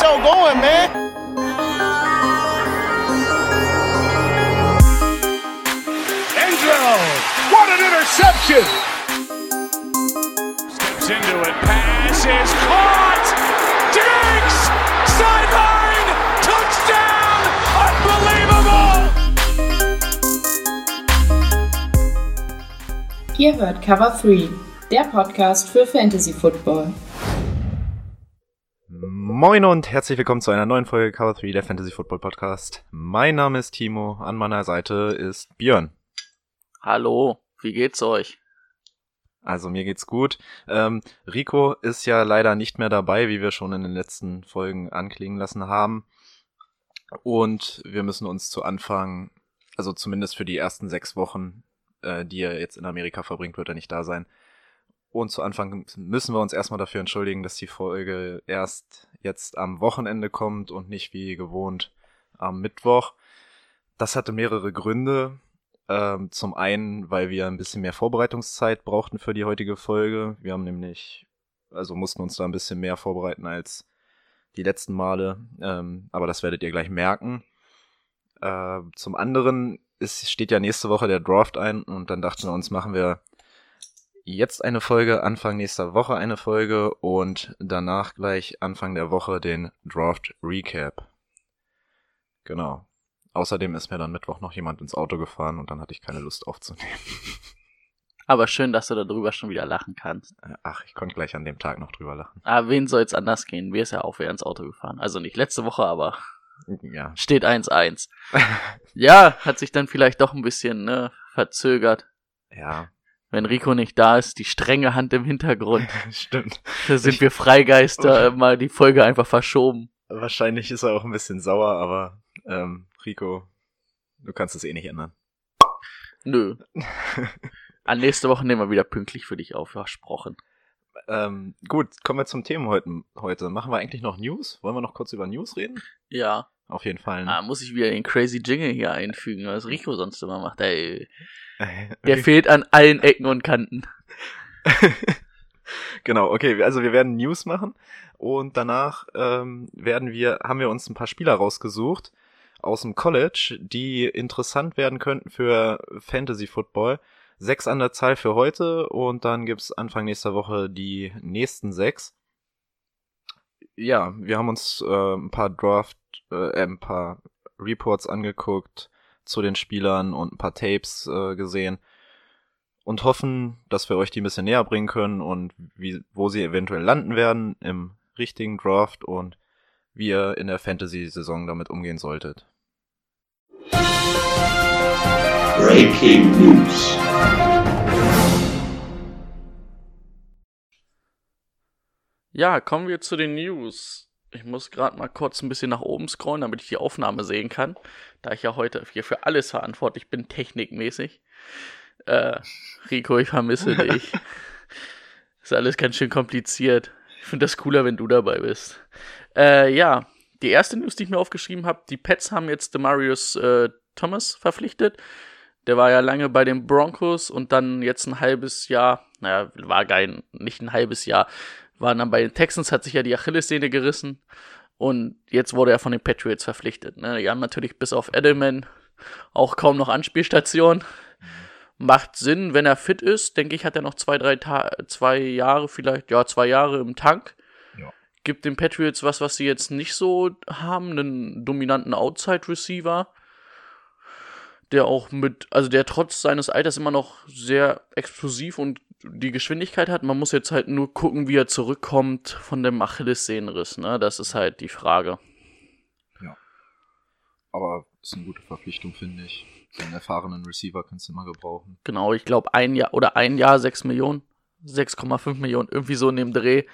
show going, man. Angelo, what an interception! Steps into it, pass is caught! Diggs! Sideline! Touchdown! Unbelievable! Ihr hört Cover 3, der Podcast für Fantasy Football. Moin und herzlich willkommen zu einer neuen Folge Cover 3 der Fantasy Football Podcast. Mein Name ist Timo, an meiner Seite ist Björn. Hallo, wie geht's euch? Also mir geht's gut. Ähm, Rico ist ja leider nicht mehr dabei, wie wir schon in den letzten Folgen anklingen lassen haben. Und wir müssen uns zu Anfang, also zumindest für die ersten sechs Wochen, äh, die er jetzt in Amerika verbringt, wird er nicht da sein. Und zu Anfang müssen wir uns erstmal dafür entschuldigen, dass die Folge erst jetzt am Wochenende kommt und nicht wie gewohnt am Mittwoch. Das hatte mehrere Gründe. Ähm, zum einen, weil wir ein bisschen mehr Vorbereitungszeit brauchten für die heutige Folge. Wir haben nämlich, also mussten uns da ein bisschen mehr vorbereiten als die letzten Male. Ähm, aber das werdet ihr gleich merken. Äh, zum anderen ist, steht ja nächste Woche der Draft ein und dann dachten wir uns, machen wir jetzt eine Folge, Anfang nächster Woche eine Folge und danach gleich Anfang der Woche den Draft Recap. Genau. Außerdem ist mir dann Mittwoch noch jemand ins Auto gefahren und dann hatte ich keine Lust aufzunehmen. Aber schön, dass du darüber schon wieder lachen kannst. Äh, ach, ich konnte gleich an dem Tag noch drüber lachen. Aber wen soll es anders gehen? Mir ist ja auch wieder ins Auto gefahren. Also nicht letzte Woche, aber Ja. steht 1-1. ja, hat sich dann vielleicht doch ein bisschen ne, verzögert. Ja, Wenn Rico nicht da ist, die strenge Hand im Hintergrund. stimmt. Da sind wir Freigeister äh, mal die Folge einfach verschoben. Wahrscheinlich ist er auch ein bisschen sauer, aber ähm, Rico, du kannst es eh nicht ändern. Nö. An nächste Woche nehmen wir wieder pünktlich für dich auf, versprochen. Ähm, gut, kommen wir zum Thema heute, heute. Machen wir eigentlich noch News? Wollen wir noch kurz über News reden? Ja. Auf jeden Fall. Ah, muss ich wieder den crazy Jingle hier einfügen, was Rico sonst immer macht. Ey, der fehlt an allen Ecken und Kanten. genau, okay, also wir werden News machen und danach ähm, werden wir, haben wir uns ein paar Spieler rausgesucht aus dem College, die interessant werden könnten für Fantasy Football. Sechs an der Zahl für heute und dann gibt's Anfang nächster Woche die nächsten sechs. Ja, wir haben uns äh, ein paar Draft, äh, ein paar Reports angeguckt zu den Spielern und ein paar Tapes äh, gesehen und hoffen, dass wir euch die ein bisschen näher bringen können und wie, wo sie eventuell landen werden im richtigen Draft und wie ihr in der Fantasy-Saison damit umgehen solltet. Breaking News. Ja, kommen wir zu den News. Ich muss gerade mal kurz ein bisschen nach oben scrollen, damit ich die Aufnahme sehen kann, da ich ja heute hier für alles verantwortlich bin, technikmäßig. Äh, Rico, ich vermisse dich. Ist alles ganz schön kompliziert. Ich finde das cooler, wenn du dabei bist. Äh, ja, die erste News, die ich mir aufgeschrieben habe, die Pets haben jetzt Demarius äh, Thomas verpflichtet. Der war ja lange bei den Broncos und dann jetzt ein halbes Jahr, naja, war geil, nicht ein halbes Jahr, war dann bei den Texans, hat sich ja die Achillessehne gerissen und jetzt wurde er von den Patriots verpflichtet. Ne? Die haben natürlich bis auf Edelman auch kaum noch Anspielstation. Macht Sinn, wenn er fit ist. Denke ich, hat er noch zwei, drei Ta zwei Jahre vielleicht, ja, zwei Jahre im Tank. Ja. Gibt den Patriots was, was sie jetzt nicht so haben, einen dominanten Outside-Receiver, der auch mit, also der trotz seines Alters immer noch sehr explosiv und die Geschwindigkeit hat. Man muss jetzt halt nur gucken, wie er zurückkommt von dem Achillessehnenriss, ne? Das ist halt die Frage. Aber ist eine gute Verpflichtung, finde ich. So einen erfahrenen Receiver kannst du immer gebrauchen. Genau, ich glaube ein Jahr oder ein Jahr 6 Millionen, 6,5 Millionen, irgendwie so in dem Dreh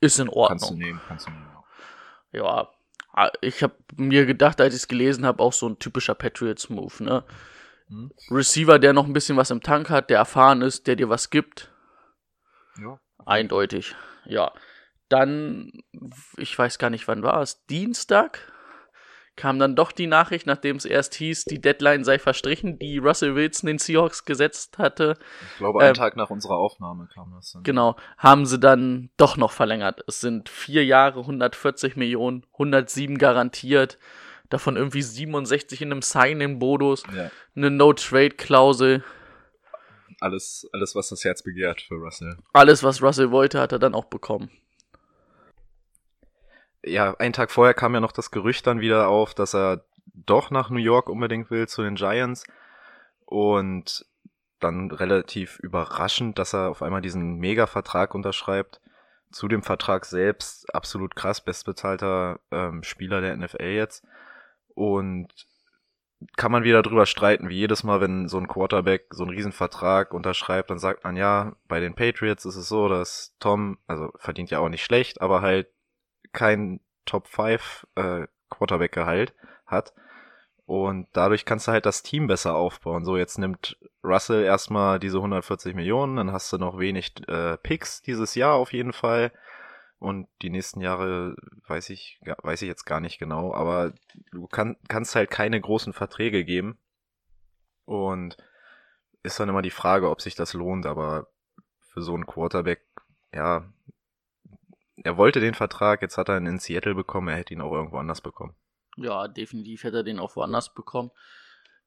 ist in Ordnung. Kannst du nehmen, kannst du nehmen. Ja, ah, ich habe mir gedacht, als ich es gelesen habe, auch so ein typischer Patriots-Move, ne? Hm? Receiver, der noch ein bisschen was im Tank hat, der erfahren ist, der dir was gibt. Ja. Eindeutig, ja. Dann, ich weiß gar nicht, wann war es, Dienstag kam dann doch die Nachricht, nachdem es erst hieß, die Deadline sei verstrichen, die Russell Wilson den Seahawks gesetzt hatte. Ich glaube, einen Ähm, Tag nach unserer Aufnahme kam das dann. Genau, haben sie dann doch noch verlängert. Es sind vier Jahre, 140 Millionen, 107 garantiert, davon irgendwie 67 in einem Sign-in-Bonus, Ja. eine No-Trade-Klausel. Alles, alles, was das Herz begehrt für Russell. Alles, was Russell wollte, hat er dann auch bekommen. Ja, einen Tag vorher kam ja noch das Gerücht dann wieder auf, dass er doch nach New York unbedingt will zu den Giants. Und dann relativ überraschend, dass er auf einmal diesen Mega-Vertrag unterschreibt. Zu dem Vertrag selbst absolut krass, bestbezahlter ähm, Spieler der NFL jetzt. Und kann man wieder drüber streiten, wie jedes Mal, wenn so ein Quarterback so einen Riesenvertrag unterschreibt, dann sagt man ja, bei den Patriots ist es so, dass Tom, also verdient ja auch nicht schlecht, aber halt kein Top 5 äh, Quarterback-Gehalt hat. Und dadurch kannst du halt das Team besser aufbauen. So, jetzt nimmt Russell erstmal diese 140 Millionen, dann hast du noch wenig äh, Picks dieses Jahr auf jeden Fall. Und die nächsten Jahre weiß ich, weiß ich jetzt gar nicht genau, aber du kann, kannst halt keine großen Verträge geben. Und ist dann immer die Frage, ob sich das lohnt, aber für so einen Quarterback, ja, er wollte den Vertrag, jetzt hat er ihn in Seattle bekommen, er hätte ihn auch irgendwo anders bekommen. Ja, definitiv hätte er den auch woanders bekommen.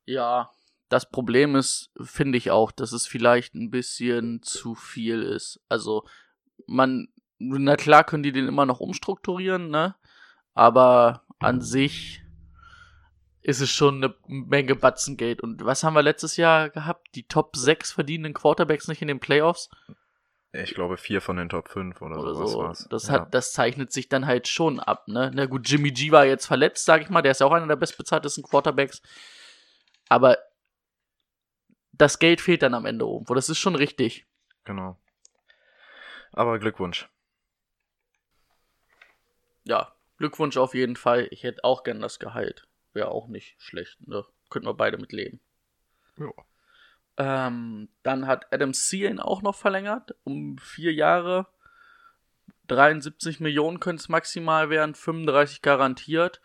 Ja, das Problem ist, finde ich auch, dass es vielleicht ein bisschen zu viel ist. Also, man, na klar können die den immer noch umstrukturieren, ne? Aber an sich ist es schon eine Menge Batzengeld. Und was haben wir letztes Jahr gehabt? Die Top 6 verdienenden Quarterbacks nicht in den Playoffs? Ich glaube, vier von den Top 5 oder, oder sowas so. war's. Das ja. hat, das zeichnet sich dann halt schon ab, ne? Na gut, Jimmy G war jetzt verletzt, sag ich mal, der ist ja auch einer der bestbezahltesten Quarterbacks. Aber das Geld fehlt dann am Ende irgendwo. Das ist schon richtig. Genau. Aber Glückwunsch. Ja, Glückwunsch auf jeden Fall. Ich hätte auch gern das Gehalt. Wäre auch nicht schlecht, ne? Könnten wir beide mit leben. Ja. Ähm, dann hat Adam Thielen auch noch verlängert, um vier Jahre. 73 Millionen können es maximal werden, 35 garantiert.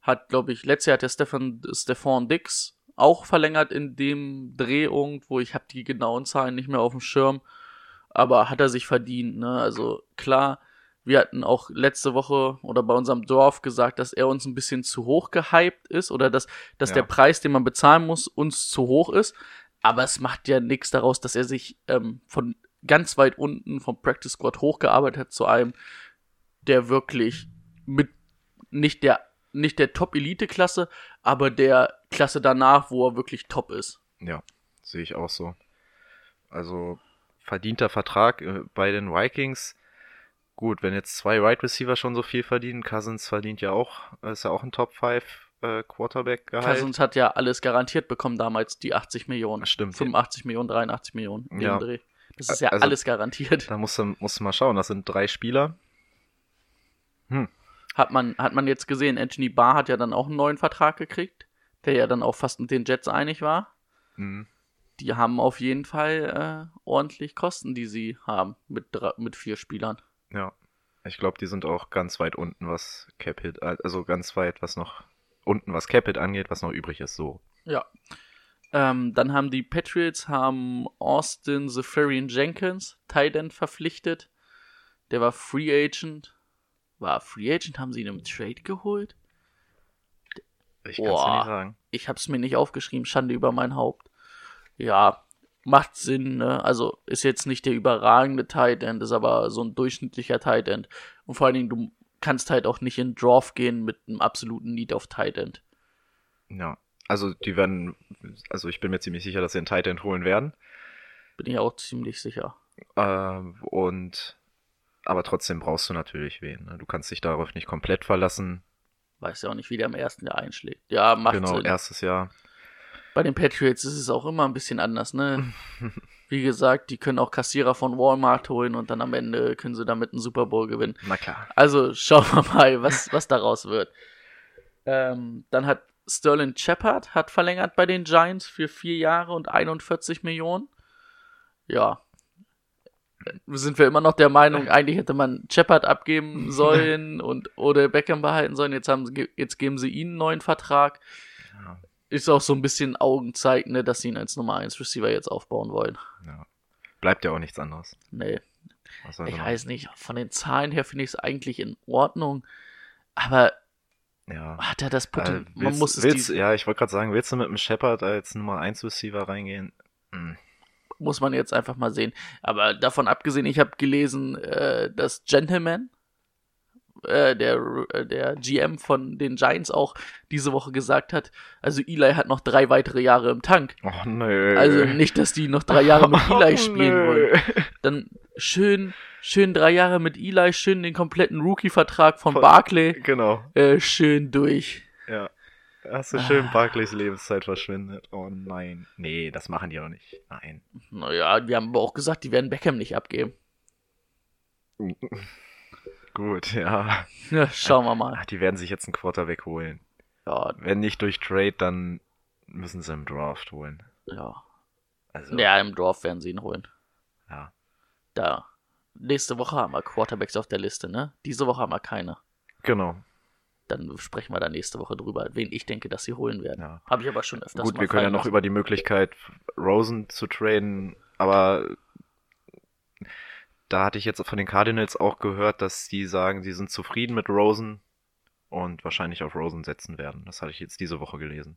Hat, glaube ich, letztes Jahr hat der Stefan, Stefan Dix auch verlängert in dem Dreh irgendwo. Ich habe die genauen Zahlen nicht mehr auf dem Schirm. Aber hat er sich verdient, ne? Also klar, wir hatten auch letzte Woche oder bei unserem Dorf gesagt, dass er uns ein bisschen zu hoch gehypt ist oder dass, dass Ja. der Preis, den man bezahlen muss, uns zu hoch ist. Aber es macht ja nichts daraus, dass er sich ähm, von ganz weit unten vom Practice Squad hochgearbeitet hat zu einem, der wirklich mit nicht der nicht der Top-Elite-Klasse, aber der Klasse danach, wo er wirklich top ist. Ja, sehe ich auch so. Also verdienter Vertrag äh, bei den Vikings. Gut, wenn jetzt zwei Wide Receiver schon so viel verdienen, Cousins verdient ja auch, ist ja auch ein Top 5 äh, Quarterback Gehalt. Cousins hat ja alles garantiert bekommen damals, die 80 Millionen. Stimmt. 85 Millionen, 83 Millionen. Ja. Dreh. Das ist ja Also- alles garantiert. Da musst du, musst du mal schauen, das sind drei Spieler. Hat man, hat man jetzt gesehen, Anthony Barr hat ja dann auch einen neuen Vertrag gekriegt, der ja dann auch fast mit den Jets einig war. Mhm. Die haben auf jeden Fall äh, ordentlich Kosten, die sie haben mit, mit vier Spielern. Ja. Ich glaube, die sind auch ganz weit unten, was Capit, also ganz weit, was noch unten, was Capit angeht, was noch übrig ist, so. Ja. Ähm, dann haben die Patriots haben Austin Zephyrian Jenkins, Tight End, verpflichtet. Der war Free Agent. War Free Agent? Haben sie ihn im Trade geholt? Ich kann es nicht sagen. Ich hab's mir nicht aufgeschrieben, Schande über mein Haupt. Ja, macht Sinn, ne? Also ist jetzt nicht der überragende Tight End, ist aber so ein durchschnittlicher Tight End. Und vor allen Dingen, du kannst halt auch nicht in Draft gehen mit einem absoluten Need auf Tight End. Ja. Also die werden, also ich bin mir ziemlich sicher, dass sie einen Tight End holen werden. Bin ich auch ziemlich sicher. Ähm, und aber trotzdem brauchst du natürlich wen. Ne? Du kannst dich darauf nicht komplett verlassen. Weiß ja auch nicht, wie der im ersten Jahr einschlägt. Ja, macht genau, Sinn. erstes Jahr. Bei den Patriots ist es auch immer ein bisschen anders, ne? Wie gesagt, die können auch Kassierer von Walmart holen und dann am Ende können sie damit einen Super Bowl gewinnen. Na klar. Also schauen wir mal, was, was daraus wird. Ähm, dann hat Sterling Shepard hat verlängert bei den Giants für vier Jahre und 41 Millionen. Ja, sind wir immer noch der Meinung, eigentlich hätte man Shepard abgeben sollen und oder Beckham behalten sollen. Jetzt haben sie, jetzt geben sie ihnen einen neuen Vertrag. Ist auch so ein bisschen Augenzeig, ne, dass sie ihn als Nummer 1 Receiver jetzt aufbauen wollen. Ja. Bleibt ja auch nichts anderes. Nee, ich weiß nicht. Von den Zahlen her finde ich es eigentlich in Ordnung. Aber Ja. hat er das Äh, Potenzial? willst, man muss es willst, ja, ich wollte gerade sagen, willst du mit dem Shepard als Nummer 1 Receiver reingehen? Hm. muss man jetzt einfach mal sehen. Aber davon abgesehen, ich habe gelesen, äh, dass Gentleman, äh, der, äh, der GM von den Giants auch diese Woche gesagt hat, also Eli hat noch drei weitere Jahre im Tank. Oh nö. Also nicht, dass die noch drei Jahre mit Eli Oh, spielen nö. wollen. Dann schön, schön drei Jahre mit Eli, schön den kompletten Rookie-Vertrag von Von- Barkley, Genau, äh, schön durch. ja. Hast du Ah. schön Barclays Lebenszeit verschwendet. Oh nein. Nee, das machen die auch nicht. Nein. Naja, wir haben aber auch gesagt, die werden Beckham nicht abgeben. Gut, ja. Ja, schauen wir mal. Ach, die werden sich jetzt einen Quarterback holen. Ja, Wenn nicht durch Trade, dann müssen sie im Draft holen. ja. Also, Ja, im Dorf werden sie ihn holen. ja. Da. Nächste Woche haben wir Quarterbacks auf der Liste, ne? Diese Woche haben wir keine. Genau. Dann sprechen wir da nächste Woche drüber, wen ich denke, dass sie holen werden. Ja. Habe ich aber schon öfters Gut, wir können ja noch lassen. über die Möglichkeit, Rosen zu traden, aber da hatte ich jetzt von den Cardinals auch gehört, dass die sagen, sie sind zufrieden mit Rosen und wahrscheinlich auf Rosen setzen werden. Das hatte ich jetzt diese Woche gelesen.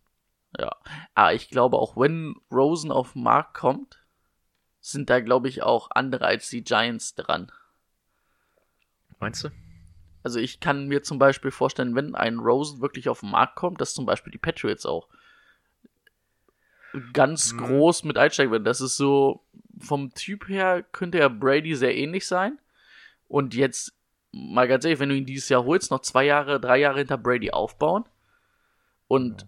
Ja. Ah, ich glaube auch, wenn Rosen auf den Markt kommt, sind da, glaube ich, auch andere als die Giants dran. Meinst du? Also ich kann mir zum Beispiel vorstellen, wenn ein Rosen wirklich auf den Markt kommt, dass zum Beispiel die Patriots auch ganz Mhm. groß mit einsteigen werden. Das ist so, vom Typ her könnte er Brady sehr ähnlich sein. Und jetzt, mal ganz ehrlich, wenn du ihn dieses Jahr holst, noch zwei Jahre, drei Jahre hinter Brady aufbauen und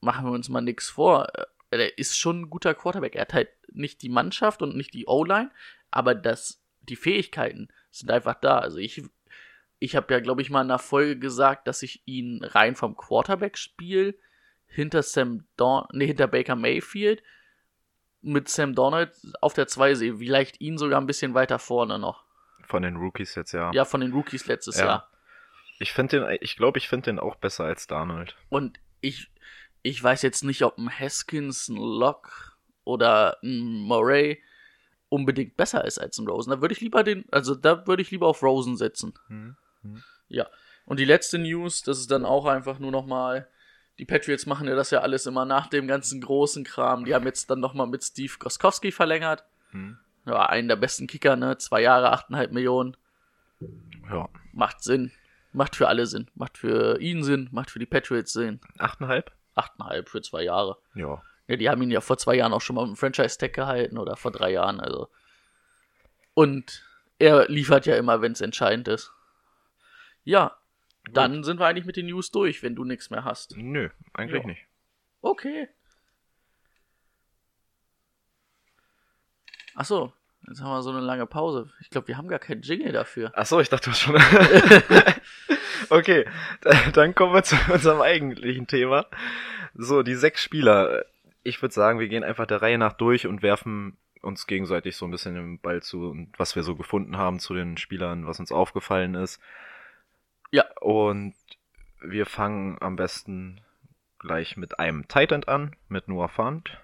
machen wir uns mal nichts vor, äh, er ist schon ein guter Quarterback. Er hat halt nicht die Mannschaft und nicht die O-Line, aber das, die Fähigkeiten sind einfach da. Also ich, ich habe ja, glaube ich, mal in einer Folge gesagt, dass ich ihn rein vom Quarterback-Spiel hinter Sam Don nee, hinter Baker Mayfield mit Sam Donald auf der 2 sehe. Vielleicht ihn sogar ein bisschen weiter vorne noch. Von den Rookies jetzt ja. Ja, von den Rookies letztes Ja. Jahr. Ich finde den, ich glaube, ich finde den auch besser als Darnold. Und ich, ich weiß jetzt nicht, ob ein Haskins, ein Locke oder ein Murray unbedingt besser ist als ein Rosen. Da würde ich lieber den, also da würde ich lieber auf Rosen setzen. Mhm. Ja. Und die letzte News, das ist dann auch einfach nur nochmal, die Patriots machen ja das ja alles immer nach dem ganzen großen Kram. Die haben jetzt dann nochmal mit Steve Goskowski verlängert. Mhm. Ja, einen der besten Kicker, ne? Zwei Jahre, achteinhalb Millionen. Ja. Macht Sinn. Macht für alle Sinn. Macht für ihn Sinn. Macht für die Patriots Sinn. Achteinhalb? Achteinhalb für zwei Jahre. Ja. Ja, die haben ihn ja vor zwei Jahren auch schon mal im Franchise-Tag gehalten oder vor drei Jahren, also. Und er liefert ja immer, wenn es entscheidend ist. Ja, dann sind wir eigentlich mit den News durch, wenn du nichts mehr hast. Nö, eigentlich Ja. nicht. Okay. Ach so, jetzt haben wir so eine lange Pause. Ich glaube, wir haben gar keinen Jingle dafür. Ach so, ich dachte, du hast schon. okay, da- dann kommen wir zu unserem eigentlichen Thema. So, die sechs Spieler. Ich würde sagen, wir gehen einfach der Reihe nach durch und werfen uns gegenseitig so ein bisschen den Ball zu und was wir so gefunden haben zu den Spielern, was uns aufgefallen ist. Ja. Und wir fangen am besten gleich mit einem Titan an, mit Noah Fant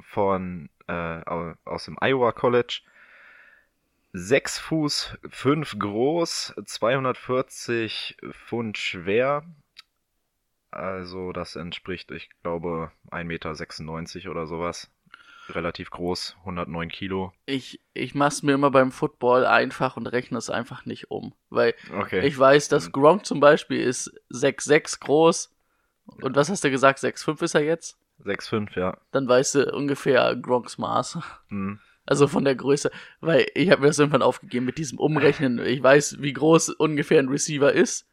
von äh, au- aus dem Iowa College. 6 Fuß 5 groß, 240 Pfund schwer. Also das entspricht, ich glaube, 1,96 Meter oder sowas. Relativ groß, 109 Kilo. Ich, ich mach's mir immer beim Football einfach und rechne es einfach nicht um. Weil Okay. ich weiß, dass Gronk zum Beispiel ist 6'6 groß. Und was hast du gesagt? 6'5 ist er jetzt? 6,5, ja. Dann weißt du ungefähr Gronks Maß. Hm. Also von der Größe. Weil ich habe mir das irgendwann aufgegeben mit diesem Umrechnen. Ich weiß, wie groß ungefähr ein Receiver ist.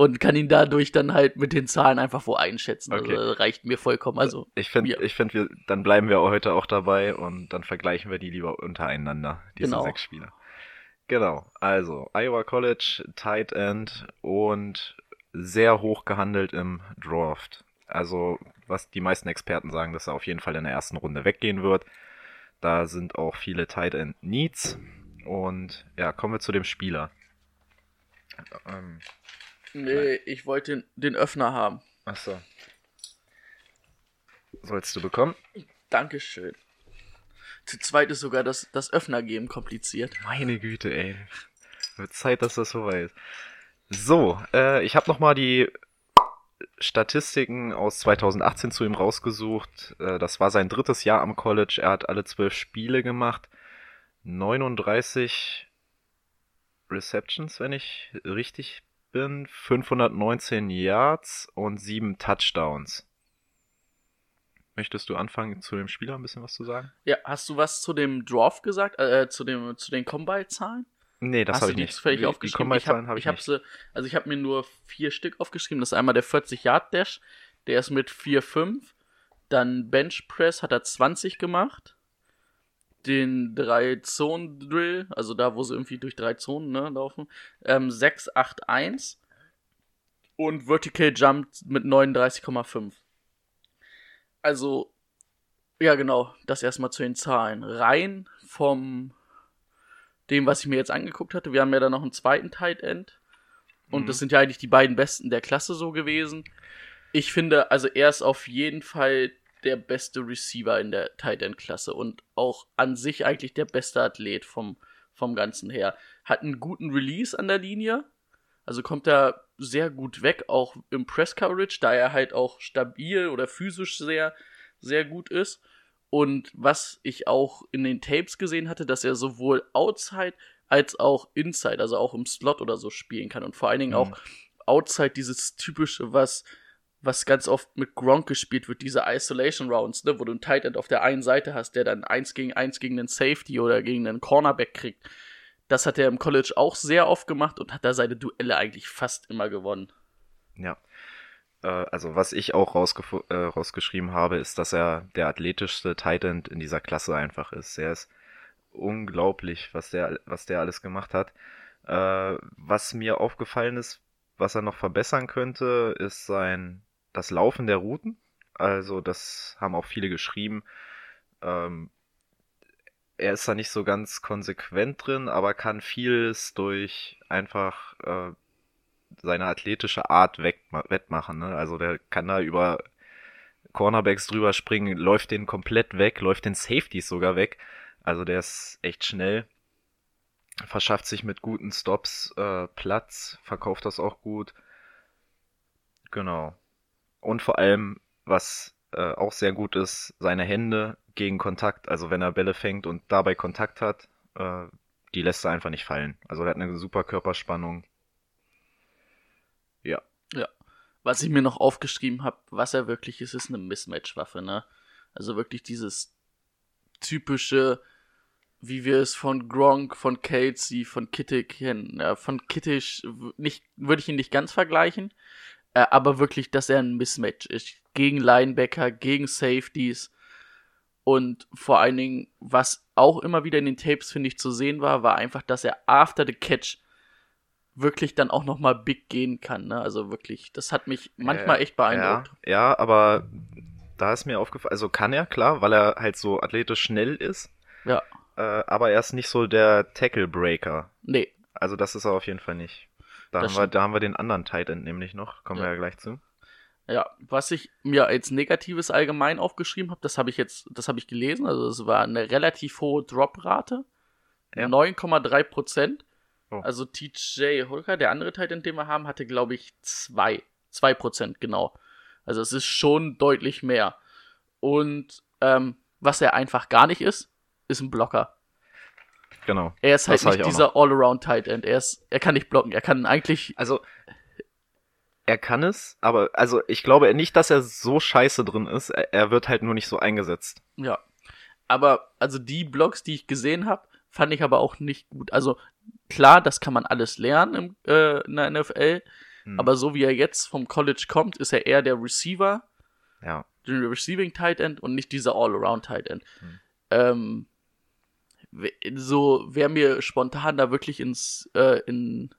Und kann ihn dadurch dann halt mit den Zahlen einfach wo einschätzen. Okay. Also reicht mir vollkommen. Also Ich finde, Ja. ich finde, wir, dann bleiben wir heute auch dabei und dann vergleichen wir die lieber untereinander, diese Genau. sechs Spieler. Genau, also Iowa College, Tight End und sehr hoch gehandelt im Draft. Also, was die meisten Experten sagen, dass er auf jeden Fall in der ersten Runde weggehen wird. Da sind auch viele Tight End Needs. Und ja, kommen wir zu dem Spieler. Ähm, Nee, ich wollte den, den Öffner haben. achso. Sollst du bekommen? Dankeschön. Zu zweit ist sogar das, das Öffner geben kompliziert. Meine Güte, ey. Wird Zeit, dass das vorbei ist. So, äh, ich habe nochmal die Statistiken aus 2018 zu ihm rausgesucht. Äh, das war sein drittes Jahr am College. Er hat alle zwölf Spiele gemacht. 39 Receptions, wenn ich richtig bin. 519 Yards und 7 Touchdowns. Möchtest du anfangen, zu dem Spieler ein bisschen was zu sagen? Ja, hast du was zu dem Draft gesagt? Äh, zu, dem, zu den Combine-Zahlen? Nee, das habe ich nicht. zufällig Die- die aufgeschrieben? Ich habe hab ich hab nicht. sie, also ich habe mir nur vier Stück aufgeschrieben. Das ist einmal der 40-Yard-Dash, der ist mit 4,5. Dann Bench Press hat er 20 gemacht. Den 3-Zonen-Drill, also da, wo sie irgendwie durch drei Zonen ne, laufen, ähm, 6, 8, 1. Und Vertical Jump mit 39,5. Also, ja genau, das erstmal zu den Zahlen. Rein vom dem, was ich mir jetzt angeguckt hatte. Wir haben ja da noch einen zweiten Tight End. Und Mhm. das sind ja eigentlich die beiden besten der Klasse so gewesen. Ich finde, also er ist auf jeden Fall der beste Receiver in der Tight End Klasse und auch an sich eigentlich der beste Athlet vom, vom Ganzen her. Hat einen guten Release an der Linie. Also kommt er sehr gut weg, auch im Press Coverage, da er halt auch stabil oder physisch sehr, sehr gut ist. Und was ich auch in den Tapes gesehen hatte, dass er sowohl outside als auch inside, also auch im Slot oder so spielen kann. Und vor allen Dingen Mhm. auch outside dieses typische, was, was ganz oft mit Gronk gespielt wird, diese Isolation Rounds, ne, wo du einen Tight End auf der einen Seite hast, der dann eins gegen eins gegen einen Safety oder gegen einen Cornerback kriegt. Das hat er im College auch sehr oft gemacht und hat da seine Duelle eigentlich fast immer gewonnen. Ja. Äh, also was ich auch äh, rausgeschrieben habe, ist, dass er der athletischste Tight End in dieser Klasse einfach ist. Er ist unglaublich, was der, was der alles gemacht hat. Äh, was mir aufgefallen ist, was er noch verbessern könnte, ist sein das Laufen der Routen. Also das haben auch viele geschrieben. Ähm, er ist da nicht so ganz konsequent drin, aber kann vieles durch einfach äh, seine athletische Art wettmachen. Ne? Also der kann da über Cornerbacks drüber springen, läuft den komplett weg, läuft den Safeties sogar weg. Also der ist echt schnell, verschafft sich mit guten Stops äh, Platz, verkauft das auch gut. Genau. Und vor allem, was äh, auch sehr gut ist, seine Hände gegen Kontakt. Also wenn er Bälle fängt und dabei Kontakt hat, äh, die lässt er einfach nicht fallen. Also er hat eine super Körperspannung. Ja. Was ich mir noch aufgeschrieben habe, was er wirklich ist, ist eine Mismatch-Waffe, ne? Also wirklich dieses typische, wie wir es von Gronk, von Kelsey, von Kittig. Ja, von Kittisch nicht, würde ich ihn nicht ganz vergleichen, äh, aber wirklich, dass er ein Mismatch ist. Gegen Linebacker, gegen Safeties. Und vor allen Dingen, was auch immer wieder in den Tapes, finde ich, zu sehen war, war einfach, dass er after the catch wirklich dann auch nochmal big gehen kann. Ne? Also wirklich, das hat mich manchmal Äh, echt beeindruckt. Ja, ja, aber da ist mir aufgefallen, also kann er, klar, weil er halt so athletisch schnell ist, Ja. äh, aber er ist nicht so der Tackle-Breaker. Nee, Also das ist er auf jeden Fall nicht. Da, Das haben wir, da haben wir den anderen Tight End nämlich noch, kommen Ja. wir ja gleich zu. ja. Was ich mir als Negatives allgemein aufgeschrieben habe, das habe ich jetzt, das habe ich gelesen. Also es war eine relativ hohe Drop-Rate. Ja. 9,3 Prozent. Oh. Also TJ Holker, der andere Teil, den wir haben, hatte, glaube ich, 2. 2 Prozent, genau. Also es ist schon deutlich mehr. Und ähm, was er einfach gar nicht ist, ist ein Blocker. Genau. Er ist halt Das nicht dieser All-Around Tight End. Er ist, er kann nicht blocken. Er kann eigentlich, Also er kann es, aber also ich glaube nicht, dass er so scheiße drin ist. Er, er wird halt nur nicht so eingesetzt. ja. Aber also die Blocks, die ich gesehen habe, fand ich aber auch nicht gut. Also klar, das kann man alles lernen im, äh, in der NFL. Hm. Aber so wie er jetzt vom College kommt, ist er eher der Receiver, ja. der Receiving Tight End und nicht dieser All-Around Tight End. Hm. Ähm, so, wer mir spontan da wirklich ins, äh, in,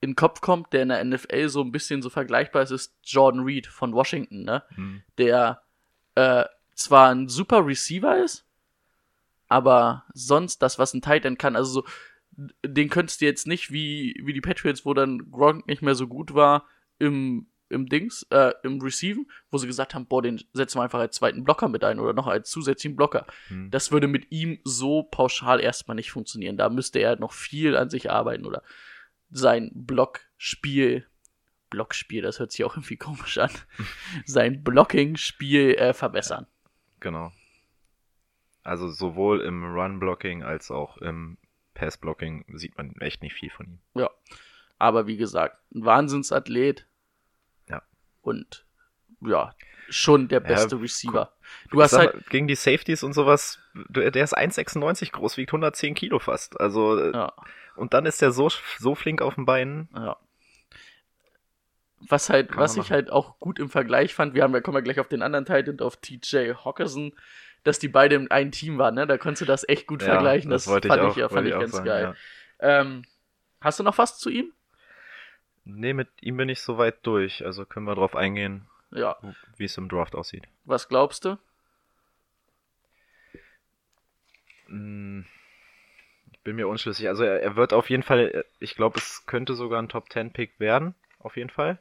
in den Kopf kommt, der in der NFL so ein bisschen so vergleichbar ist, ist Jordan Reed von Washington, ne? Hm. Der äh, zwar ein super Receiver ist, Aber sonst das, was ein Tight End kann, also so, den könntest du jetzt nicht wie, wie die Patriots, wo dann Gronk nicht mehr so gut war im, im Dings, äh, im Receiven, wo sie gesagt haben, boah, den setzen wir einfach als zweiten Blocker mit ein oder noch als zusätzlichen Blocker. Hm. Das würde mit ihm so pauschal erstmal nicht funktionieren. Da müsste er noch viel an sich arbeiten oder sein Blockspiel, Blockspiel, das hört sich auch irgendwie komisch an, sein Blocking-Spiel äh, verbessern. Genau. Also sowohl im Run-Blocking als auch im Pass-Blocking sieht man echt nicht viel von ihm. Ja. Aber wie gesagt, ein Wahnsinnsathlet. Und ja, schon der beste Ja, Receiver. Du Ich hast halt, mal, gegen die Safeties und sowas, der ist 1,96 groß, wiegt 110 Kilo fast. Also, ja, und dann ist der so, so flink auf den Beinen. ja. Was halt, Kann was ich machen. halt auch gut im Vergleich fand, wir haben, wir kommen ja gleich auf den anderen Titan, auf TJ Hawkinson, dass die beide im ein Team waren, ne? Da konntest du das echt gut Ja, vergleichen. Das, wollte fand ich ich, auch, ja, fand ich ganz sagen, geil. Ähm, hast du noch was zu ihm? Nee, mit ihm bin ich so weit durch. Also können wir drauf eingehen, Ja. wie es im Draft aussieht. Was glaubst du? Hm, Ich bin mir unschlüssig. Also er, er wird auf jeden Fall, ich glaube, es könnte sogar ein Top 10 Pick werden. Auf jeden Fall.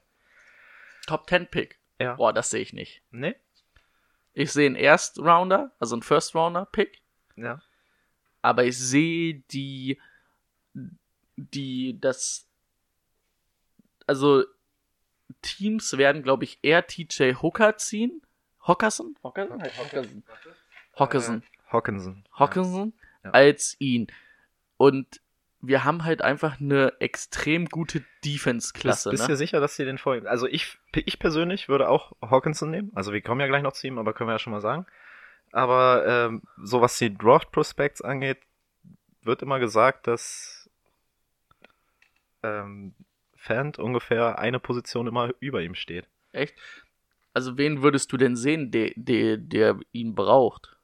Top 10 Pick. Ja. Boah, das sehe ich nicht. Nee? Ich sehe einen Erst-Rounder, also einen First-Rounder-Pick. Ja. aber ich sehe die, die, das, also Teams werden, glaube ich, eher TJ Hooker ziehen. Hockerson? Hockerson? Hockerson. Hockerson. Hawkinson. Hockerson Ja. als ihn. Und wir haben halt einfach eine extrem gute Defense-Klasse. Bist, bist ne? du sicher, dass sie den folgen? Also ich, ich persönlich würde auch Hawkinson nehmen. Also wir kommen ja gleich noch zu ihm, aber können wir ja schon mal sagen. Aber ähm, so was die Draft Prospects angeht, wird immer gesagt, dass ähm, Fant ungefähr eine Position immer über ihm steht. Echt? Also wen würdest du denn sehen, der, der, der ihn braucht?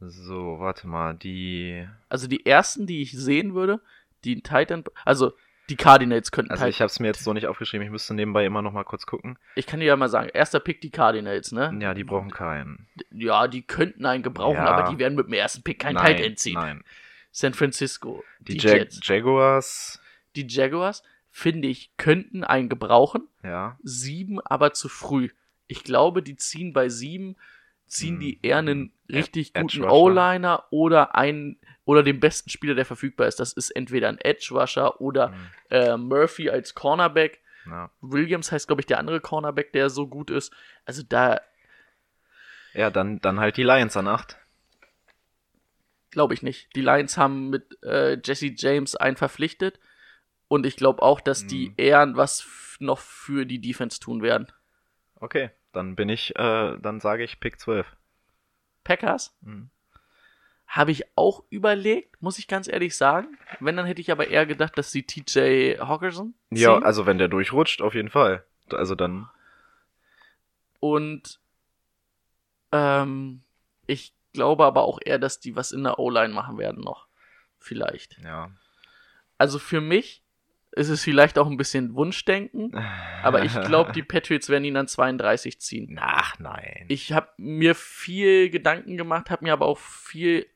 So, warte mal, die. Also die ersten, die ich sehen würde, die Titan, also die Cardinals könnten Also Titan. ich habe es mir jetzt so nicht aufgeschrieben, ich müsste nebenbei immer noch mal kurz gucken. Ich kann dir ja mal sagen, erster Pick die Cardinals, ne? Ja, die brauchen keinen. Ja, die könnten einen gebrauchen, Ja. aber die werden mit dem ersten Pick kein nein, Tight End ziehen. Nein. San Francisco, Die, die, Jag Jets, Jaguars, die Jaguars, finde ich, könnten einen gebrauchen. ja. Sieben aber zu früh. Ich glaube, die ziehen bei sieben, ziehen Hm. die eher einen richtig Edge guten. O-Liner oder einen oder den besten Spieler, der verfügbar ist. Das ist entweder ein Edge Rusher oder Hm. äh, Murphy als Cornerback. ja. Williams heißt, glaube ich, der andere Cornerback, der so gut ist. Also da Ja, dann, dann halt die Lions an 8. glaube ich nicht. Die Lions haben mit äh, Jesse James einen verpflichtet. Und ich glaube auch, dass die Hm. eher was noch für die Defense tun werden. Okay, dann bin ich, äh, dann sage ich Pick 12. Packers Mhm. habe ich auch überlegt, muss ich ganz ehrlich sagen. Wenn, dann hätte ich aber eher gedacht, dass sie TJ Hawkinson. Ja, also wenn der durchrutscht, auf jeden Fall. Also dann, Und ähm, ich glaube aber auch eher, dass die was in der O-Line machen werden noch. Vielleicht. ja. Also für mich ist es vielleicht auch ein bisschen Wunschdenken, aber ich glaube, die Patriots werden ihn an 32 ziehen. Ach nein. Ich habe mir viel Gedanken gemacht, habe mir aber auch viel,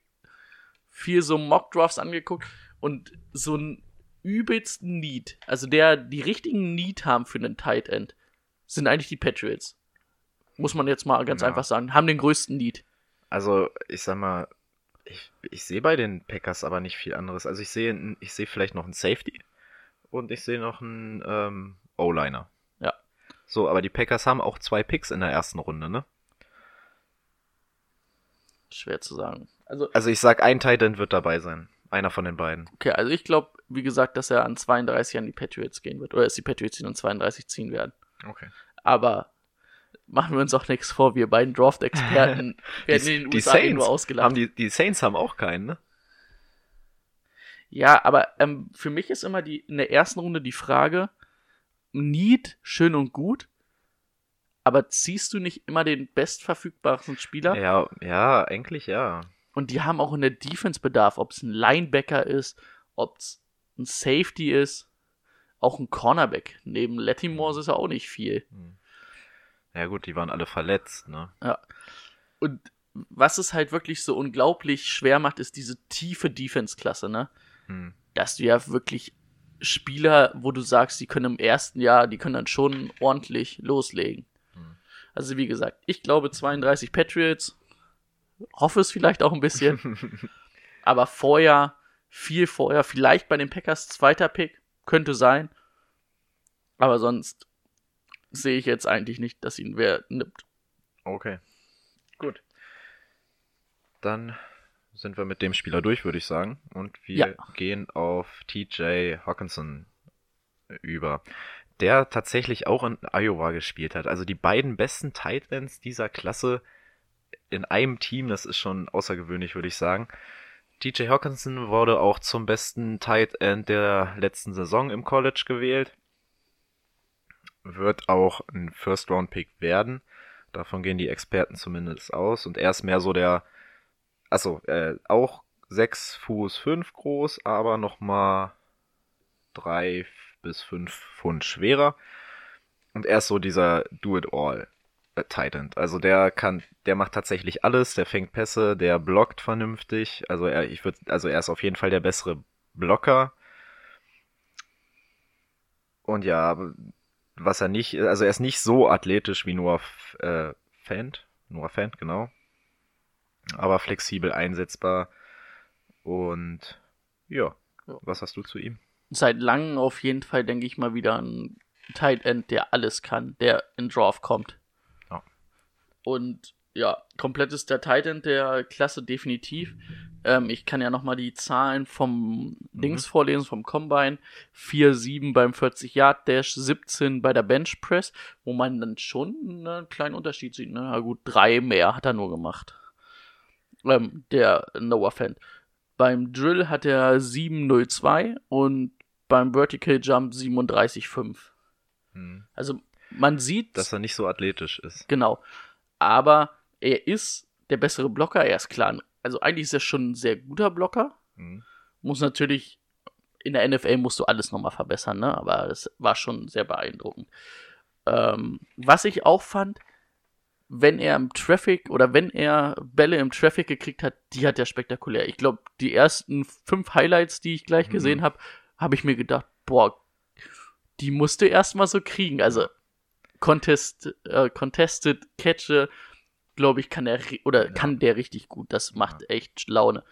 viel so Mock-Drafts angeguckt und so einen übelsten Need, also der die richtigen Need haben für einen Tight End, sind eigentlich die Patriots. Muss man jetzt mal ganz Ja. einfach sagen. Haben den größten Need. Also, ich sag mal, ich, ich sehe bei den Packers aber nicht viel anderes. Also ich sehe, ich sehe vielleicht noch einen Safety und ich sehe noch einen ähm, O-Liner. Ja. So, aber die Packers haben auch zwei Picks in der ersten Runde, ne? Schwer zu sagen. Also, Also ich sag, ein Tight End wird dabei sein. Einer von den beiden. okay, also ich glaube, wie gesagt, dass er an 32 an die Patriots gehen wird. Oder dass die Patriots ihn an 32 ziehen werden. Okay. Aber machen wir uns auch nichts vor, wir beiden Draft-Experten werden in den die USA eh Saints nur ausgelacht. haben die, die Saints haben auch keinen, ne? Ja, aber ähm, für mich ist immer die in der ersten Runde die Frage, Need, schön und gut, aber ziehst du nicht immer den bestverfügbaren Spieler? Ja, ja, eigentlich ja. Und die haben auch in der Defense Bedarf, ob es ein Linebacker ist, ob es ein Safety ist, auch ein Cornerback. Neben Latimore ist ja auch nicht viel. Ja gut, die waren alle verletzt, ne? Und was es halt wirklich so unglaublich schwer macht, ist diese tiefe Defense-Klasse, ne? Hm. Dass du ja wirklich Spieler, wo du sagst, die können im ersten Jahr, die können dann schon ordentlich loslegen. Hm. Also wie gesagt, ich glaube 32 Patriots, hoffe es vielleicht auch ein bisschen, aber vorher, viel vorher, vielleicht bei den Packers zweiter Pick, könnte sein, aber sonst sehe ich jetzt eigentlich nicht, dass ihn wer nimmt. Okay. Gut. Dann sind wir mit dem Spieler durch, würde ich sagen. Und wir Ja. gehen auf TJ Hawkinson über, der tatsächlich auch in Iowa gespielt hat. Also die beiden besten Tight Ends dieser Klasse in einem Team, das ist schon außergewöhnlich, würde ich sagen. TJ Hawkinson wurde auch zum besten Tight End der letzten Saison im College gewählt. Wird auch ein First-Round-Pick werden. Davon gehen die Experten zumindest aus. Und er ist mehr so der, also äh, auch 6 Fuß 5 groß, aber nochmal 3 bis 5 Pfund schwerer. Und er ist so dieser Do-it-all End. Also der kann, der macht tatsächlich alles, der fängt Pässe, der blockt vernünftig. Also er, ich würde, also er ist auf jeden Fall der bessere Blocker. Und ja, was er nicht, also er ist nicht so athletisch wie Noah äh, Fant, Noah Fant, genau. Aber flexibel einsetzbar. Und ja, Ja. was hast du zu ihm? Seit langem auf jeden Fall, denke ich mal, wieder ein Tight End, der alles kann, der in Draft kommt. Ja. Und ja, komplett ist der Tight End der Klasse definitiv. Ähm, ich kann ja nochmal die Zahlen vom Dings vorlesen, vom Combine. 4-7 beim 40-Yard-Dash, 17 bei der Bench Press, wo man dann schon einen kleinen Unterschied sieht. Ne? Na gut, drei mehr hat er nur gemacht. Ähm, der Noah Fan. Beim Drill hat er 7,02 und beim Vertical Jump 37,5. Hm. Also man sieht, Dass er nicht so athletisch ist. genau. Aber er ist der bessere Blocker, er ist klar. Also eigentlich ist er schon ein sehr guter Blocker. Hm. Muss natürlich, in der NFL musst du alles nochmal verbessern, ne? Aber das war schon sehr beeindruckend. Ähm, was ich auch fand, wenn er im Traffic oder wenn er Bälle im Traffic gekriegt hat, die hat er spektakulär. Ich glaube, die ersten fünf Highlights, die ich gleich Mhm. gesehen habe, habe ich mir gedacht, boah, die musste erstmal so kriegen. Also Contest, äh, Contested Catche, glaube ich, kann er oder Ja. kann der richtig gut. Das macht echt Laune.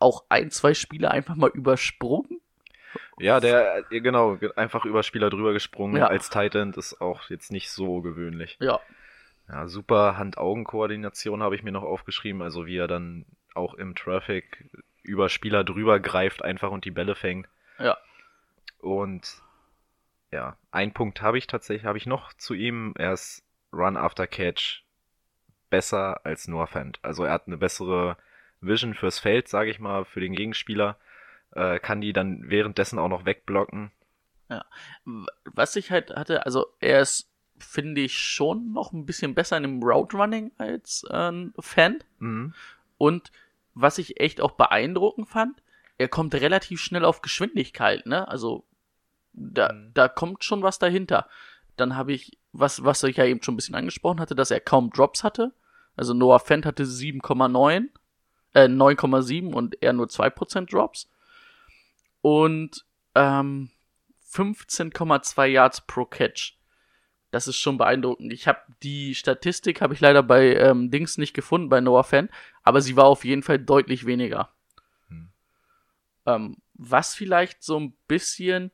Auch ein, zwei Spiele einfach mal übersprungen. Ja, der, äh, genau, ge- einfach über Spieler drüber gesprungen Ja. als Tight End ist auch jetzt nicht so gewöhnlich. Ja, Ja, super Hand-Augen-Koordination habe ich mir noch aufgeschrieben, also wie er dann auch im Traffic über Spieler drüber greift einfach und die Bälle fängt. ja. Und ja, ein Punkt habe ich tatsächlich, habe ich noch zu ihm. Er ist Run after Catch besser als Noah Fant. Also er hat eine bessere Vision fürs Feld, sage ich mal, für den Gegenspieler. Äh, kann die dann währenddessen auch noch wegblocken. W- Was ich halt hatte, also er ist, finde ich, schon noch ein bisschen besser in dem Route Running als äh, ein Fan. Mhm. Und was ich echt auch beeindruckend fand, er kommt relativ schnell auf Geschwindigkeit, ne? Also da, Mhm. da kommt schon was dahinter. Dann habe ich, was, was ich ja eben schon ein bisschen angesprochen hatte, dass er kaum Drops hatte. Also Noah Fent hatte 7,9, äh, 9,7 und er nur 2% Drops. Und ähm, 15,2 Yards pro Catch. Das ist schon beeindruckend. Ich habe die Statistik habe ich leider bei ähm, Dings nicht gefunden bei Noah Fan, aber sie war auf jeden Fall deutlich weniger. Hm. Ähm, was vielleicht so ein bisschen,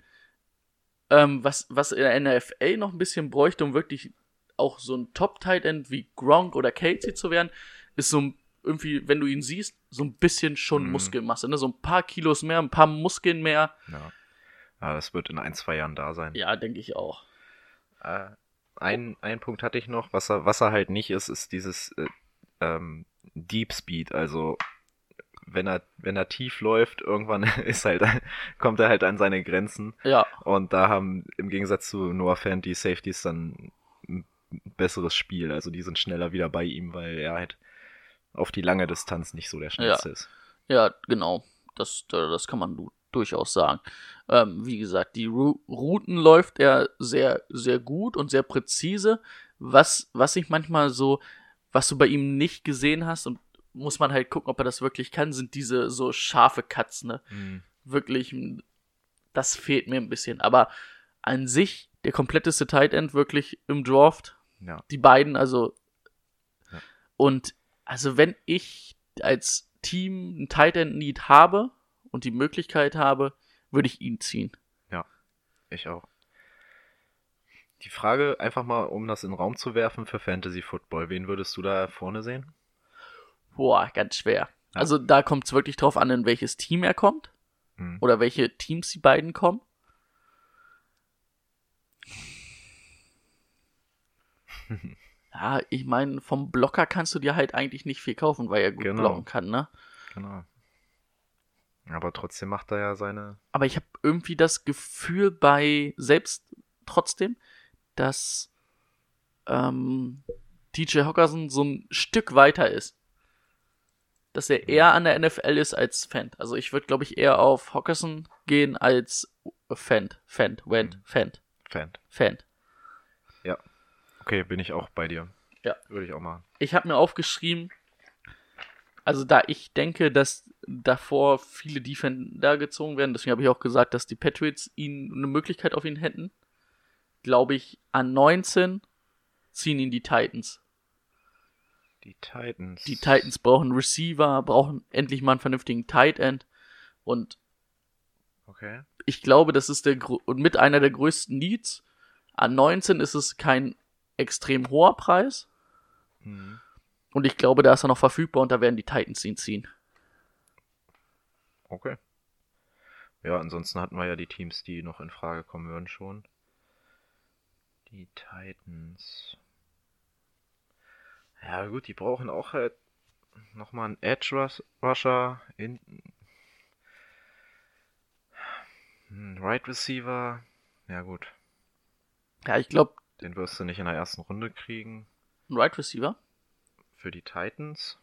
ähm, was was in der NFL noch ein bisschen bräuchte, um wirklich auch so ein Top Tight End wie Gronk oder Casey zu werden, ist so ein irgendwie, wenn du ihn siehst, so ein bisschen schon Mhm. Muskelmasse, ne? So ein paar Kilos mehr, ein paar Muskeln mehr. Ja. ja, das wird in ein, zwei Jahren da sein. Ja, denke ich auch. Äh, ein, ein Punkt hatte ich noch, was er, was er halt nicht ist, ist dieses äh, ähm, Deep Speed. Also wenn er, wenn er tief läuft, irgendwann ist halt, kommt er halt an seine Grenzen. Ja, Und da haben im Gegensatz zu Noah Fan die Safeties dann ein besseres Spiel. Also die sind schneller wieder bei ihm, weil er halt auf die lange Distanz nicht so der schnellste ist. Ja, genau. Das, äh, das kann man durchaus sagen. Ähm, wie gesagt, die Ru Routen läuft er sehr, sehr gut und sehr präzise. Was, was ich manchmal so, was du bei ihm nicht gesehen hast und muss man halt gucken, ob er das wirklich kann, sind diese so scharfe Cuts, ne? Mhm. Wirklich, m, das fehlt mir ein bisschen. Aber an sich, der kompletteste Tight End wirklich im Draft, Ja. die beiden, also. Ja. Und also wenn ich als Team ein Tight End Need habe und die Möglichkeit habe, würde ich ihn ziehen. Ich auch. Die Frage, einfach mal, um das in den Raum zu werfen für Fantasy Football, wen würdest du da vorne sehen? Boah, ganz schwer. Ja. Also da kommt es wirklich drauf an, in welches Team er kommt Hm. oder welche Teams die beiden kommen. ja, ich meine, vom Blocker kannst du dir halt eigentlich nicht viel kaufen, weil er gut Genau. blocken kann, ne? Genau. Aber trotzdem macht er ja seine. Aber ich habe irgendwie das Gefühl bei selbst trotzdem, dass ähm, DJ Hockerson so ein Stück weiter ist. Dass er eher an der NFL ist als Fant. Also ich würde, glaube ich, eher auf Hockerson gehen als Fant. Fant, Went, Fant, Fan. Fant. Okay, bin ich auch bei dir. Ja. Würde ich auch machen. Ich habe mir aufgeschrieben, also da ich denke, dass davor viele Defender gezogen werden, deswegen habe ich auch gesagt, dass die Patriots ihn eine Möglichkeit auf ihn hätten, glaube ich, an 19 ziehen ihn die Titans. Die Titans. Die Titans brauchen Receiver, brauchen endlich mal einen vernünftigen Tight End und Okay. ich glaube, das ist der und mit einer der größten Needs. An 19 ist es kein extrem hoher Preis Mhm. Und ich glaube, da ist er noch verfügbar und da werden die Titans ihn ziehen. Okay. Ja, ansonsten hatten wir ja die Teams, die noch in Frage kommen würden schon. Die Titans. Ja, gut, die brauchen auch halt nochmal einen Edge Rus- Rusher, in, einen Right Receiver. Ja, gut, Ja, ich glaube, den wirst du nicht in der ersten Runde kriegen. ein Right Receiver. Für die Titans.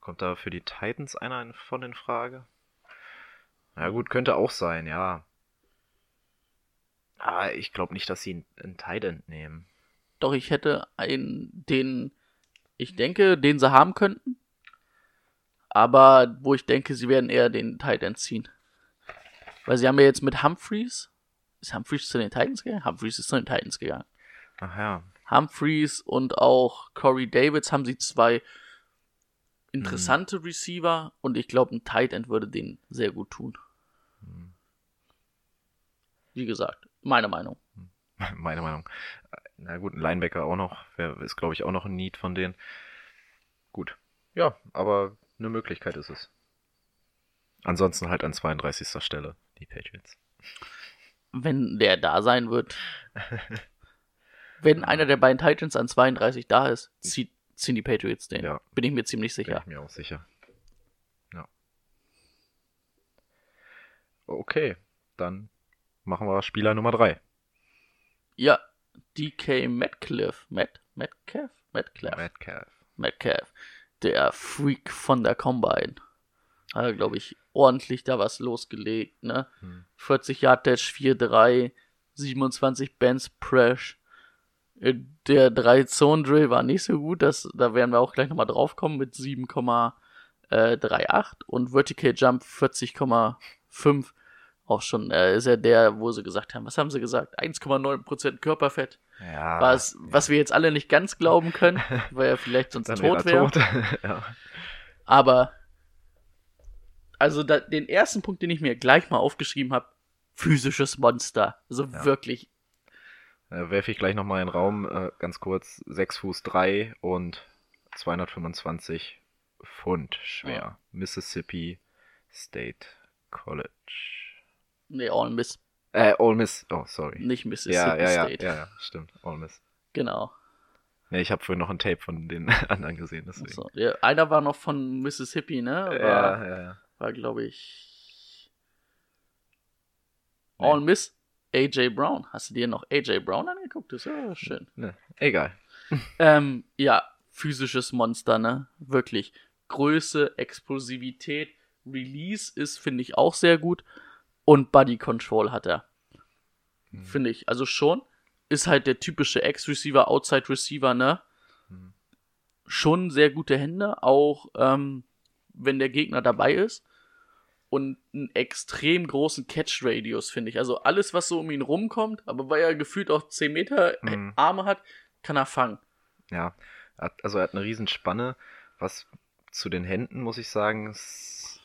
Kommt da für die Titans einer in- von in Frage? Ja gut, könnte auch sein, ja. Aber ich glaube nicht, dass sie einen, Titan nehmen. Doch ich hätte einen, den ich denke, den sie haben könnten. Aber wo ich denke, sie werden eher den Tight End ziehen. Weil sie haben ja jetzt mit Humphreys. Ist Humphreys zu den Titans gegangen? Humphreys ist zu den Titans gegangen. Ach ja. Humphreys und auch Corey Davids haben sie zwei interessante Receiver und ich glaube, ein Tight End würde denen sehr gut tun. Wie gesagt, meine Meinung. Meine Meinung. Na gut, ein Linebacker auch noch. Wer ist, glaube ich, auch noch ein Need von denen. Gut. Ja, aber eine Möglichkeit ist es. Ansonsten halt an 32. Stelle die Patriots. Wenn der da sein wird. Wenn einer der beiden Titans an 32 da ist, zieht, ziehen die Patriots den. Ja. Bin ich mir ziemlich Bin sicher. ich mir auch sicher. Ja. Okay, dann machen wir Spieler Nummer 3. Ja, DK Metcalf. Matt, Metcalf? Metcalf. Metcalf. Metcalf. Der Freak von der Combine. Hat, glaube ich, ordentlich da was losgelegt, ne? Hm. 40 Yard Dash 4-3, 27 Bench Press. Äh, Der 3-Zone-Drill war nicht so gut, das, da werden wir auch gleich nochmal drauf kommen mit 7,38 und Vertical Jump 40,5. Auch schon äh, ist er der, wo sie gesagt haben, was haben sie gesagt? 1,9% Körperfett. Ja. Was, was wir jetzt alle nicht ganz glauben können, weil er vielleicht sonst dann tot wäre ja. Aber, also da, den ersten Punkt, den ich mir gleich mal aufgeschrieben habe, physisches Monster. Also Ja. wirklich. Äh, Werfe ich gleich nochmal in den Raum, äh, ganz kurz. 6 Fuß 3 und 225 Pfund schwer. Ja. Mississippi State College. Nee, All Miss, Äh, Ole Miss. Oh, sorry. nicht Mississippi ja, ja, ja, State. ja, ja, stimmt. Ole Miss. Genau. Ja, ich habe vorhin noch ein Tape von den anderen gesehen, deswegen. So, ja, einer war noch von Mississippi, ne? War, Ja, ja, ja. war glaube ich. All Miss, AJ Brown. Hast du dir noch AJ Brown angeguckt? Das ist ja schön. Ne, egal. Ähm, ja, physisches Monster, ne? Wirklich. Größe, Explosivität, Release ist, finde ich, auch sehr gut. Und Body Control hat er. Finde ich. Also schon. Ist halt der typische Ex-Receiver, Outside-Receiver, ne? Mhm. schon sehr gute Hände, auch ähm, wenn der Gegner dabei ist. Und einen extrem großen Catch-Radius, finde ich. Also alles, was so um ihn rumkommt, aber weil er gefühlt auch 10 Meter Mhm. Arme hat, kann er fangen. Ja, also er hat eine Riesenspanne. Was zu den Händen, muss ich sagen,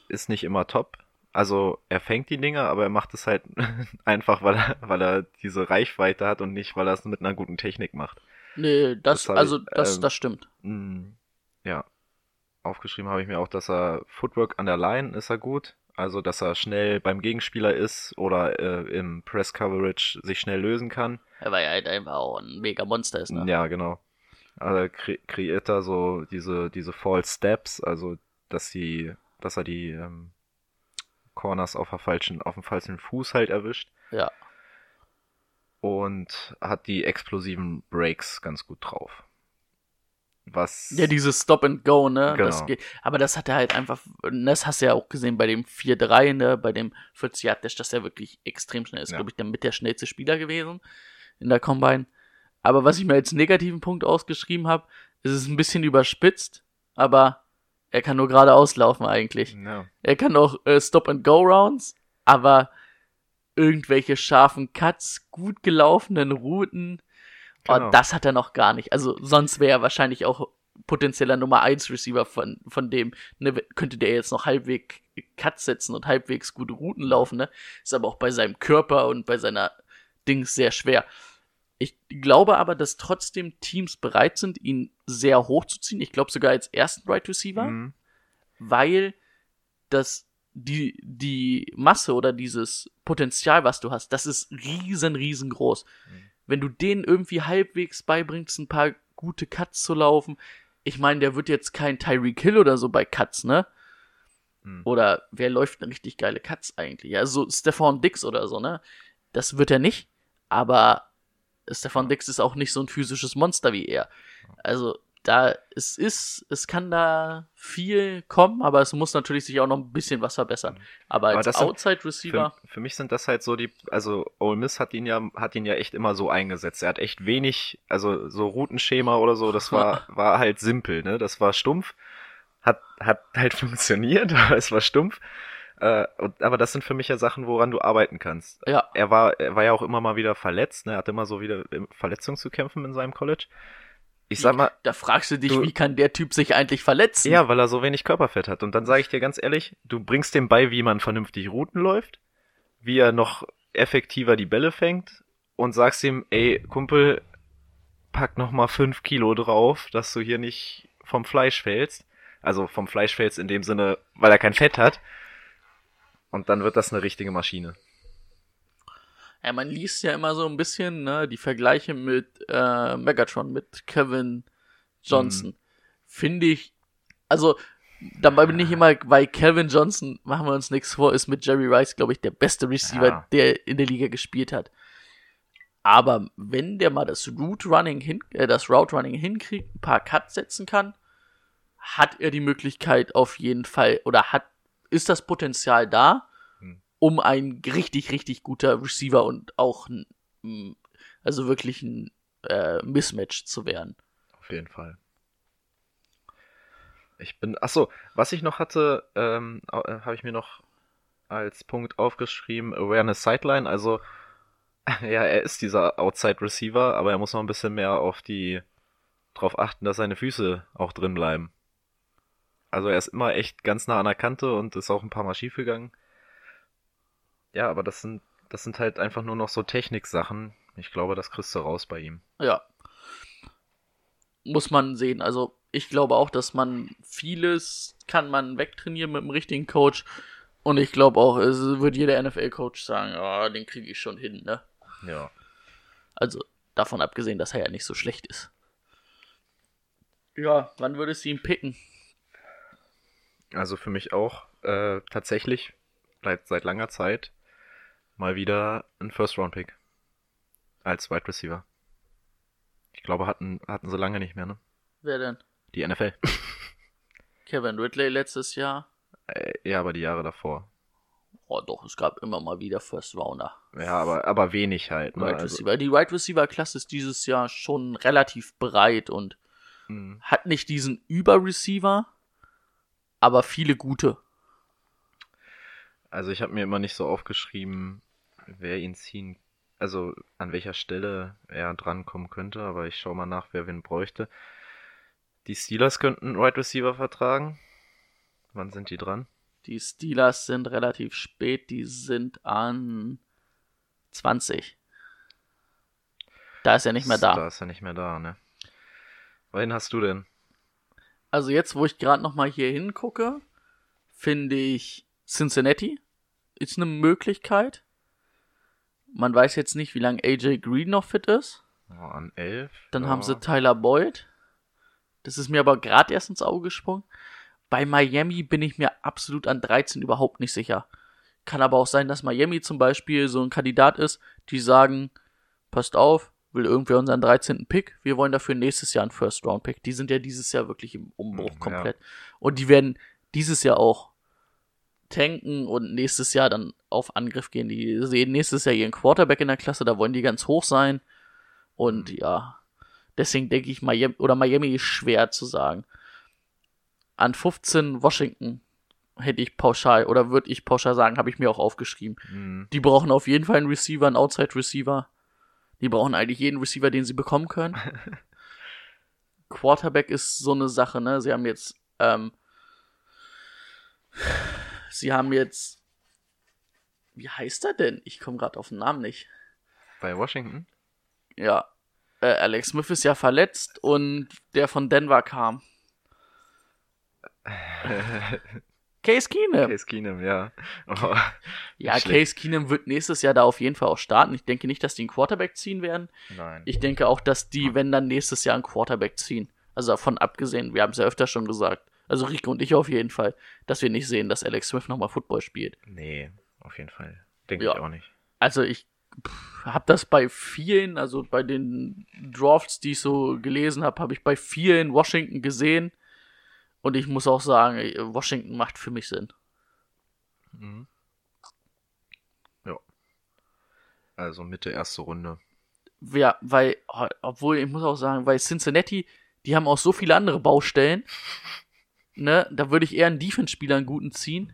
ist nicht immer top. Also er fängt die Dinger, aber er macht es halt einfach, weil er, weil er diese Reichweite hat und nicht, weil er es mit einer guten Technik macht. Nee, das, Das also ich, das, ähm, das stimmt. Mm, Ja. Aufgeschrieben habe ich mir auch, dass er Footwork an der Line ist er gut. Also, dass er schnell beim Gegenspieler ist oder äh, im Press Coverage sich schnell lösen kann. Ja, weil er halt einfach auch ein mega Monster ist, ne? Ja, genau. Also kre kreiert er so diese, diese False Steps, also dass sie, dass er die ähm, Corners auf, der falschen, auf dem falschen Fuß halt erwischt. Ja. Und hat die explosiven Breaks ganz gut drauf. Was. Ja, dieses Stop and Go, ne? Genau. Das aber das hat er halt einfach, das hast du ja auch gesehen bei dem 4-3, ne? Bei dem 40 Yard Dash, dass er wirklich extrem schnell ist. Ja. Glaube ich, der mit der schnellste Spieler gewesen in der Combine. Aber was ich mir als negativen Punkt ausgeschrieben habe, ist es ein bisschen überspitzt, aber er kann nur geradeaus laufen eigentlich. ja. Er kann auch äh, Stop and Go Rounds, aber irgendwelche scharfen Cuts, gut gelaufenen Routen, oh, Genau. das hat er noch gar nicht. Also sonst wäre er wahrscheinlich auch potenzieller Nummer 1 Receiver von, von dem, ne, könnte der jetzt noch halbwegs Cuts setzen und halbwegs gute Routen laufen, ne? Ist aber auch bei seinem Körper und bei seiner Dings sehr schwer. Ich glaube aber, dass trotzdem Teams bereit sind, ihn sehr hoch zu ziehen. Ich glaube sogar als ersten Right Receiver Mhm. weil das die, die Masse oder dieses Potenzial, was du hast, das ist riesen, riesengroß. Wenn du denen irgendwie halbwegs beibringst, ein paar gute Cuts zu laufen, ich meine, der wird jetzt kein Tyreek Hill oder so bei Cuts, ne? Mhm. Oder wer läuft eine richtig geile Cuts eigentlich? Ja, so Stefan Dix oder so, ne? Das wird er nicht, aber Stefan Dix ist auch nicht so ein physisches Monster wie er. Also, da, es ist, es kann da viel kommen, aber es muss natürlich sich auch noch ein bisschen was verbessern. Aber Aber als sind- Outside Receiver, Für, für mich sind das halt so die, also Ole Miss hat ihn ja, hat ihn ja echt immer so eingesetzt. Er hat echt wenig, also so Routenschema oder so, das war, war halt simpel, ne? Das war stumpf, hat, hat halt funktioniert, aber es war stumpf. Äh, und, aber das sind für mich ja Sachen, woran du arbeiten kannst. ja, Er war, er war ja auch immer mal wieder verletzt, ne? Er hatte immer so wieder Verletzungen zu kämpfen in seinem College. Ich sag mal, da fragst du dich, Du- wie kann der Typ sich eigentlich verletzen? ja, weil er so wenig Körperfett hat. Und dann sage ich dir ganz ehrlich, du bringst dem bei, wie man vernünftig Routen läuft, wie er noch effektiver die Bälle fängt und sagst ihm, ey, Kumpel, pack noch mal fünf Kilo drauf, dass du hier nicht vom Fleisch fällst. Also vom Fleisch fällst in dem Sinne, weil er kein Fett hat. Und dann wird das eine richtige Maschine. Ja, man liest ja immer so ein bisschen, ne, die Vergleiche mit äh, Megatron, mit Kevin Johnson. Mhm. Finde ich, also, dabei bin ich immer, weil Kevin Johnson, machen wir uns nichts vor, ist mit Jerry Rice, glaube ich, der beste Receiver, Ja. der in der Liga gespielt hat. Aber wenn der mal das Route Running hin, äh, das Route Running hinkriegt, ein paar Cuts setzen kann, hat er die Möglichkeit auf jeden Fall oder hat ist das Potenzial da. Um ein richtig richtig guter Receiver und auch ein, also wirklich ein äh, Mismatch zu werden. Auf jeden Fall. Ich bin, ach so, was ich noch hatte, ähm, äh, habe ich mir noch als Punkt aufgeschrieben, Awareness Sideline, also ja, er ist dieser Outside Receiver, aber er muss noch ein bisschen mehr auf die drauf achten, dass seine Füße auch drin bleiben. Also er ist immer echt ganz nah an der Kante und ist auch ein paar Mal schief gegangen. Ja, aber das sind das sind halt einfach nur noch so Techniksachen. Ich glaube, das kriegst du raus bei ihm. Ja. Muss man sehen. Also, ich glaube auch, dass man vieles kann man wegtrainieren mit dem richtigen Coach. Und ich glaube auch, es wird jeder NFL-Coach sagen, ja, den kriege ich schon hin, ne? Ja. Also, davon abgesehen, dass er ja nicht so schlecht ist. Ja, wann würdest du ihn picken? Also für mich auch äh, tatsächlich seit, seit langer Zeit mal wieder ein First-Round-Pick als Wide Receiver. Ich glaube, hatten, hatten sie lange nicht mehr, ne? Wer denn? Die NFL. Kevin Ridley letztes Jahr? äh, ja, aber die Jahre davor. Oh, doch, es gab immer mal wieder First Rounder. Ja, aber, aber wenig halt. Ne? Wide Also, Receiver. Die Wide Receiver Klasse ist dieses Jahr schon relativ breit und Mhm. Hat nicht diesen Über-Receiver, aber viele gute. Also ich habe mir immer nicht so aufgeschrieben, wer ihn ziehen, also an welcher Stelle er drankommen könnte, aber ich schaue mal nach, wer wen bräuchte. Die Steelers könnten einen Wide Receiver vertragen. Wann sind die dran? Die Steelers sind relativ spät, die sind an 20. Da ist er nicht mehr Da da. ist er nicht mehr da, ne? Wen hast du denn? Also jetzt, wo ich gerade noch mal hier hingucke, finde ich Cincinnati ist eine Möglichkeit. Man weiß jetzt nicht, wie lange AJ Green noch fit ist. Oh, an 11. Dann ja. haben sie Tyler Boyd. Das ist mir aber gerade erst ins Auge gesprungen. Bei Miami bin ich mir absolut an 13 überhaupt nicht sicher. Kann aber auch sein, dass Miami zum Beispiel so ein Kandidat ist, die sagen, passt auf, will irgendwer unseren 13. Pick, wir wollen dafür nächstes Jahr einen First-Round-Pick. Die sind ja dieses Jahr wirklich im Umbruch Ja. komplett. Und die werden dieses Jahr auch tanken und nächstes Jahr dann auf Angriff gehen. Die sehen nächstes Jahr ihren Quarterback in der Klasse, da wollen die ganz hoch sein. Und ja, deswegen denke ich, Miami, oder Miami ist schwer zu sagen. An 15 Washington hätte ich pauschal, oder würde ich pauschal sagen, habe ich mir auch aufgeschrieben. Mhm. Die brauchen auf jeden Fall einen Receiver, einen Outside-Receiver. Die brauchen eigentlich jeden Receiver, den sie bekommen können. Quarterback ist so eine Sache, ne? Sie haben jetzt, ähm, sie haben jetzt, wie heißt er denn? Ich komme gerade auf den Namen nicht. Bei Washington? Ja, äh, Alex Smith ist ja verletzt und der von Denver kam. Case Keenum. Case Keenum, ja. Oh, ja, schlecht. Case Keenum wird nächstes Jahr da auf jeden Fall auch starten. Ich denke nicht, dass die einen Quarterback ziehen werden. nein. Ich denke auch, dass die, wenn dann nächstes Jahr einen Quarterback ziehen. Also davon abgesehen, wir haben es ja öfter schon gesagt. Also Rico und ich auf jeden Fall, dass wir nicht sehen, dass Alex Smith nochmal Football spielt. nee, auf jeden Fall. Denke Ja. ich auch nicht. Also ich habe das bei vielen, also bei den Drafts, die ich so gelesen habe, habe ich bei vielen Washington gesehen. Und ich muss auch sagen, Washington macht für mich Sinn. Mhm. Ja. Also Mitte erste Runde. Ja, weil, obwohl ich muss auch sagen, weil Cincinnati, die haben auch so viele andere Baustellen. Ne, da würde ich eher einen Defense-Spieler einen guten ziehen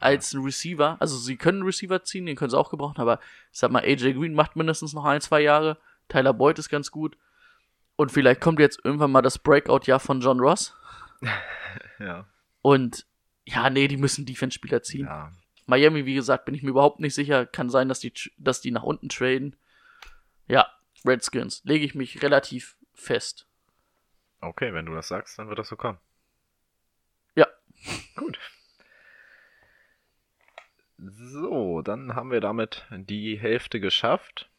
als einen Receiver. Also sie können einen Receiver ziehen, den können sie auch gebrauchen, aber ich sag mal, AJ Green macht mindestens noch ein, zwei Jahre. Tyler Boyd ist ganz gut. Und vielleicht kommt jetzt irgendwann mal das Breakout-Jahr von John Ross. Ja. Und ja, nee, die müssen Defense-Spieler ziehen. Ja. Miami, wie gesagt, bin ich mir überhaupt nicht sicher. Kann sein, dass die, dass die nach unten traden. Ja, Redskins. Lege ich mich relativ fest. Okay, wenn du das sagst, dann wird das so kommen. Gut. So, dann haben wir damit die Hälfte geschafft.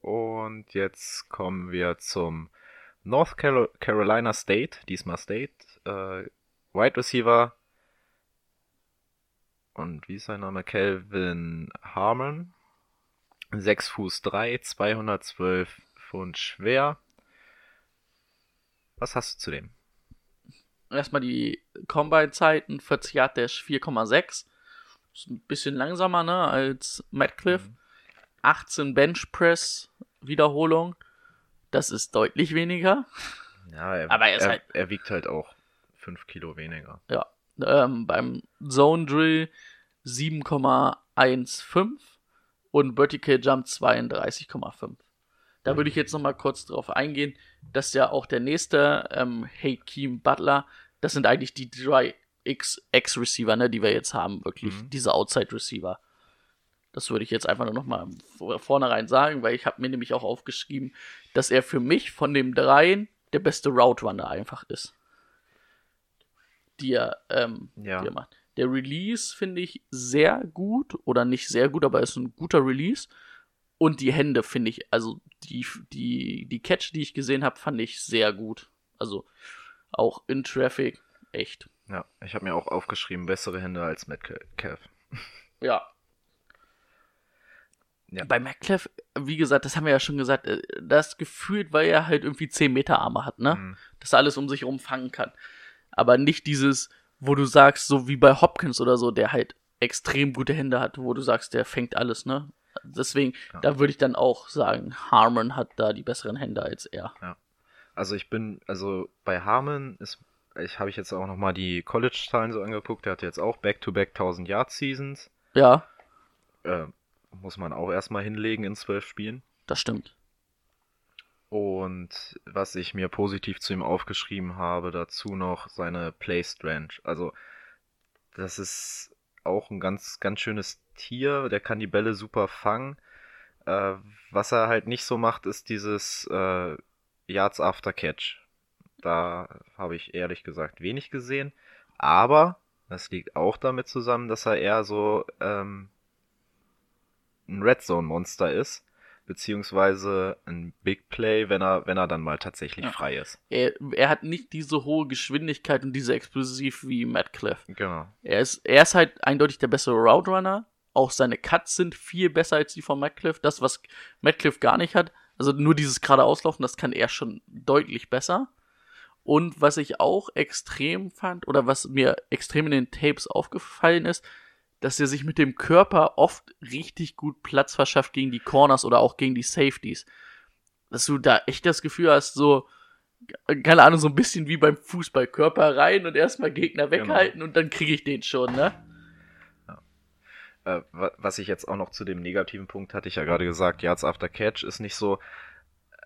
Und jetzt kommen wir zum North Caro- Carolina State, diesmal State, äh, Wide Receiver. Und wie ist sein Name? Calvin Harmon. 6 Fuß 3, 212 Pfund schwer. Was hast du zu dem? Erstmal die Combine-Zeiten. 40 Yard Dash 4,6. Ist ein bisschen langsamer, ne, als Metcalf. 18 Bench Press Wiederholung. Das ist deutlich weniger. Ja, er, Aber er ist er, halt- er wiegt halt auch 5 Kilo weniger. Ja. Ähm, beim Zone Drill 7,15 und Vertical Jump 32,5. Da würde ich jetzt noch mal kurz drauf eingehen, dass ja auch der nächste ähm, Hakeem Butler, das sind eigentlich die drei X-Receiver, ne, die wir jetzt haben, wirklich, Mhm. diese Outside-Receiver. Das würde ich jetzt einfach nur noch mal vor- vornherein sagen, weil ich habe mir nämlich auch aufgeschrieben, dass er für mich von dem dreien der beste Route Runner einfach ist. Die er, ähm, Ja. die er macht. Der Release finde ich sehr gut oder nicht sehr gut, aber ist ein guter Release. Und die Hände finde ich, also die, die, die Catch, die ich gesehen habe, fand ich sehr gut. Also auch in Traffic echt. Ja, ich habe mir auch aufgeschrieben, bessere Hände als Metcalf. Ja. Ja. Bei McClef, wie gesagt, das haben wir ja schon gesagt, äh, das gefühlt, weil er halt irgendwie 10 Meter Arme hat, ne? Mhm. Dass er alles um sich herum fangen kann. Aber nicht dieses, wo du sagst, so wie bei Hopkins oder so, der halt extrem gute Hände hat, wo du sagst, der fängt alles, ne? Deswegen, Ja. da würde ich dann auch sagen, Harmon hat da die besseren Hände als er. Also ich bin, also bei Harmon ist, ich habe ich jetzt auch nochmal die College-Zahlen so angeguckt, der hat jetzt auch Back-to-Back 1000 Yard Seasons. Ja, Äh, muss man auch erstmal hinlegen in zwölf Spielen. das stimmt. Und was ich mir positiv zu ihm aufgeschrieben habe, dazu noch seine Play Strange. Also, das ist auch ein ganz, ganz schönes Tier. Der kann die Bälle super fangen. Äh, was er halt nicht so macht, ist dieses äh, Yards after Catch. Da habe ich ehrlich gesagt wenig gesehen. Aber das liegt auch damit zusammen, dass er eher so ähm, ein Red Zone Monster ist, beziehungsweise ein Big Play, wenn er, wenn er dann mal tatsächlich Ja. frei ist. Er, er hat nicht diese hohe Geschwindigkeit und diese Explosiv wie Matt Cliff. Genau. Er ist, er ist halt eindeutig der bessere Route Runner. Auch seine Cuts sind viel besser als die von Metcalf. Das, was Metcalf gar nicht hat, also nur dieses geradeauslaufen, das kann er schon deutlich besser. Und was ich auch extrem fand, oder was mir extrem in den Tapes aufgefallen ist, dass er sich mit dem Körper oft richtig gut Platz verschafft gegen die Corners oder auch gegen die Safeties. Dass du da echt das Gefühl hast, so, keine Ahnung, so ein bisschen wie beim Fußball, Körper rein und erstmal Gegner weghalten und dann kriege ich den schon, ne? Äh, wa- was ich jetzt auch noch zu dem negativen Punkt hatte ich ja gerade gesagt, Yards after Catch ist nicht so.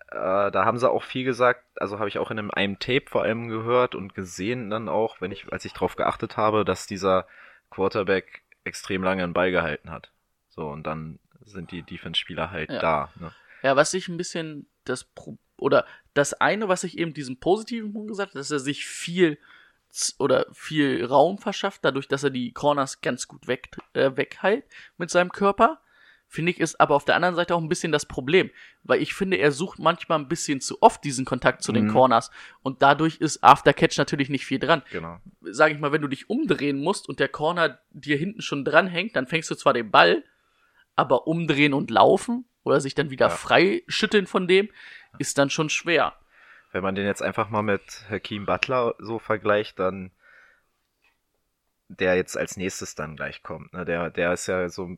Äh, da haben sie auch viel gesagt, also habe ich auch in einem, einem Tape vor allem gehört und gesehen dann auch, wenn ich, als ich drauf geachtet habe, dass dieser Quarterback extrem lange einen Ball gehalten hat. So, und dann sind die Defense-Spieler halt Ja. da. Ne? Ja, was ich ein bisschen das Pro oder das eine, was ich eben diesem positiven Punkt gesagt habe, dass er sich viel oder viel Raum verschafft, dadurch, dass er die Corners ganz gut weg, äh, weghält mit seinem Körper. Finde ich, ist aber auf der anderen Seite auch ein bisschen das Problem, weil ich finde, er sucht manchmal ein bisschen zu oft diesen Kontakt zu den Mhm. Corners und dadurch ist Aftercatch natürlich nicht viel dran. Genau. Sag ich mal, wenn du dich umdrehen musst und der Corner dir hinten schon dran hängt, dann fängst du zwar den Ball, aber umdrehen und laufen oder sich dann wieder Ja. frei schütteln von dem, ist dann schon schwer. Wenn man den jetzt einfach mal mit Hakeem Butler so vergleicht, dann der jetzt als nächstes dann gleich kommt. Ne? Der, der ist ja so,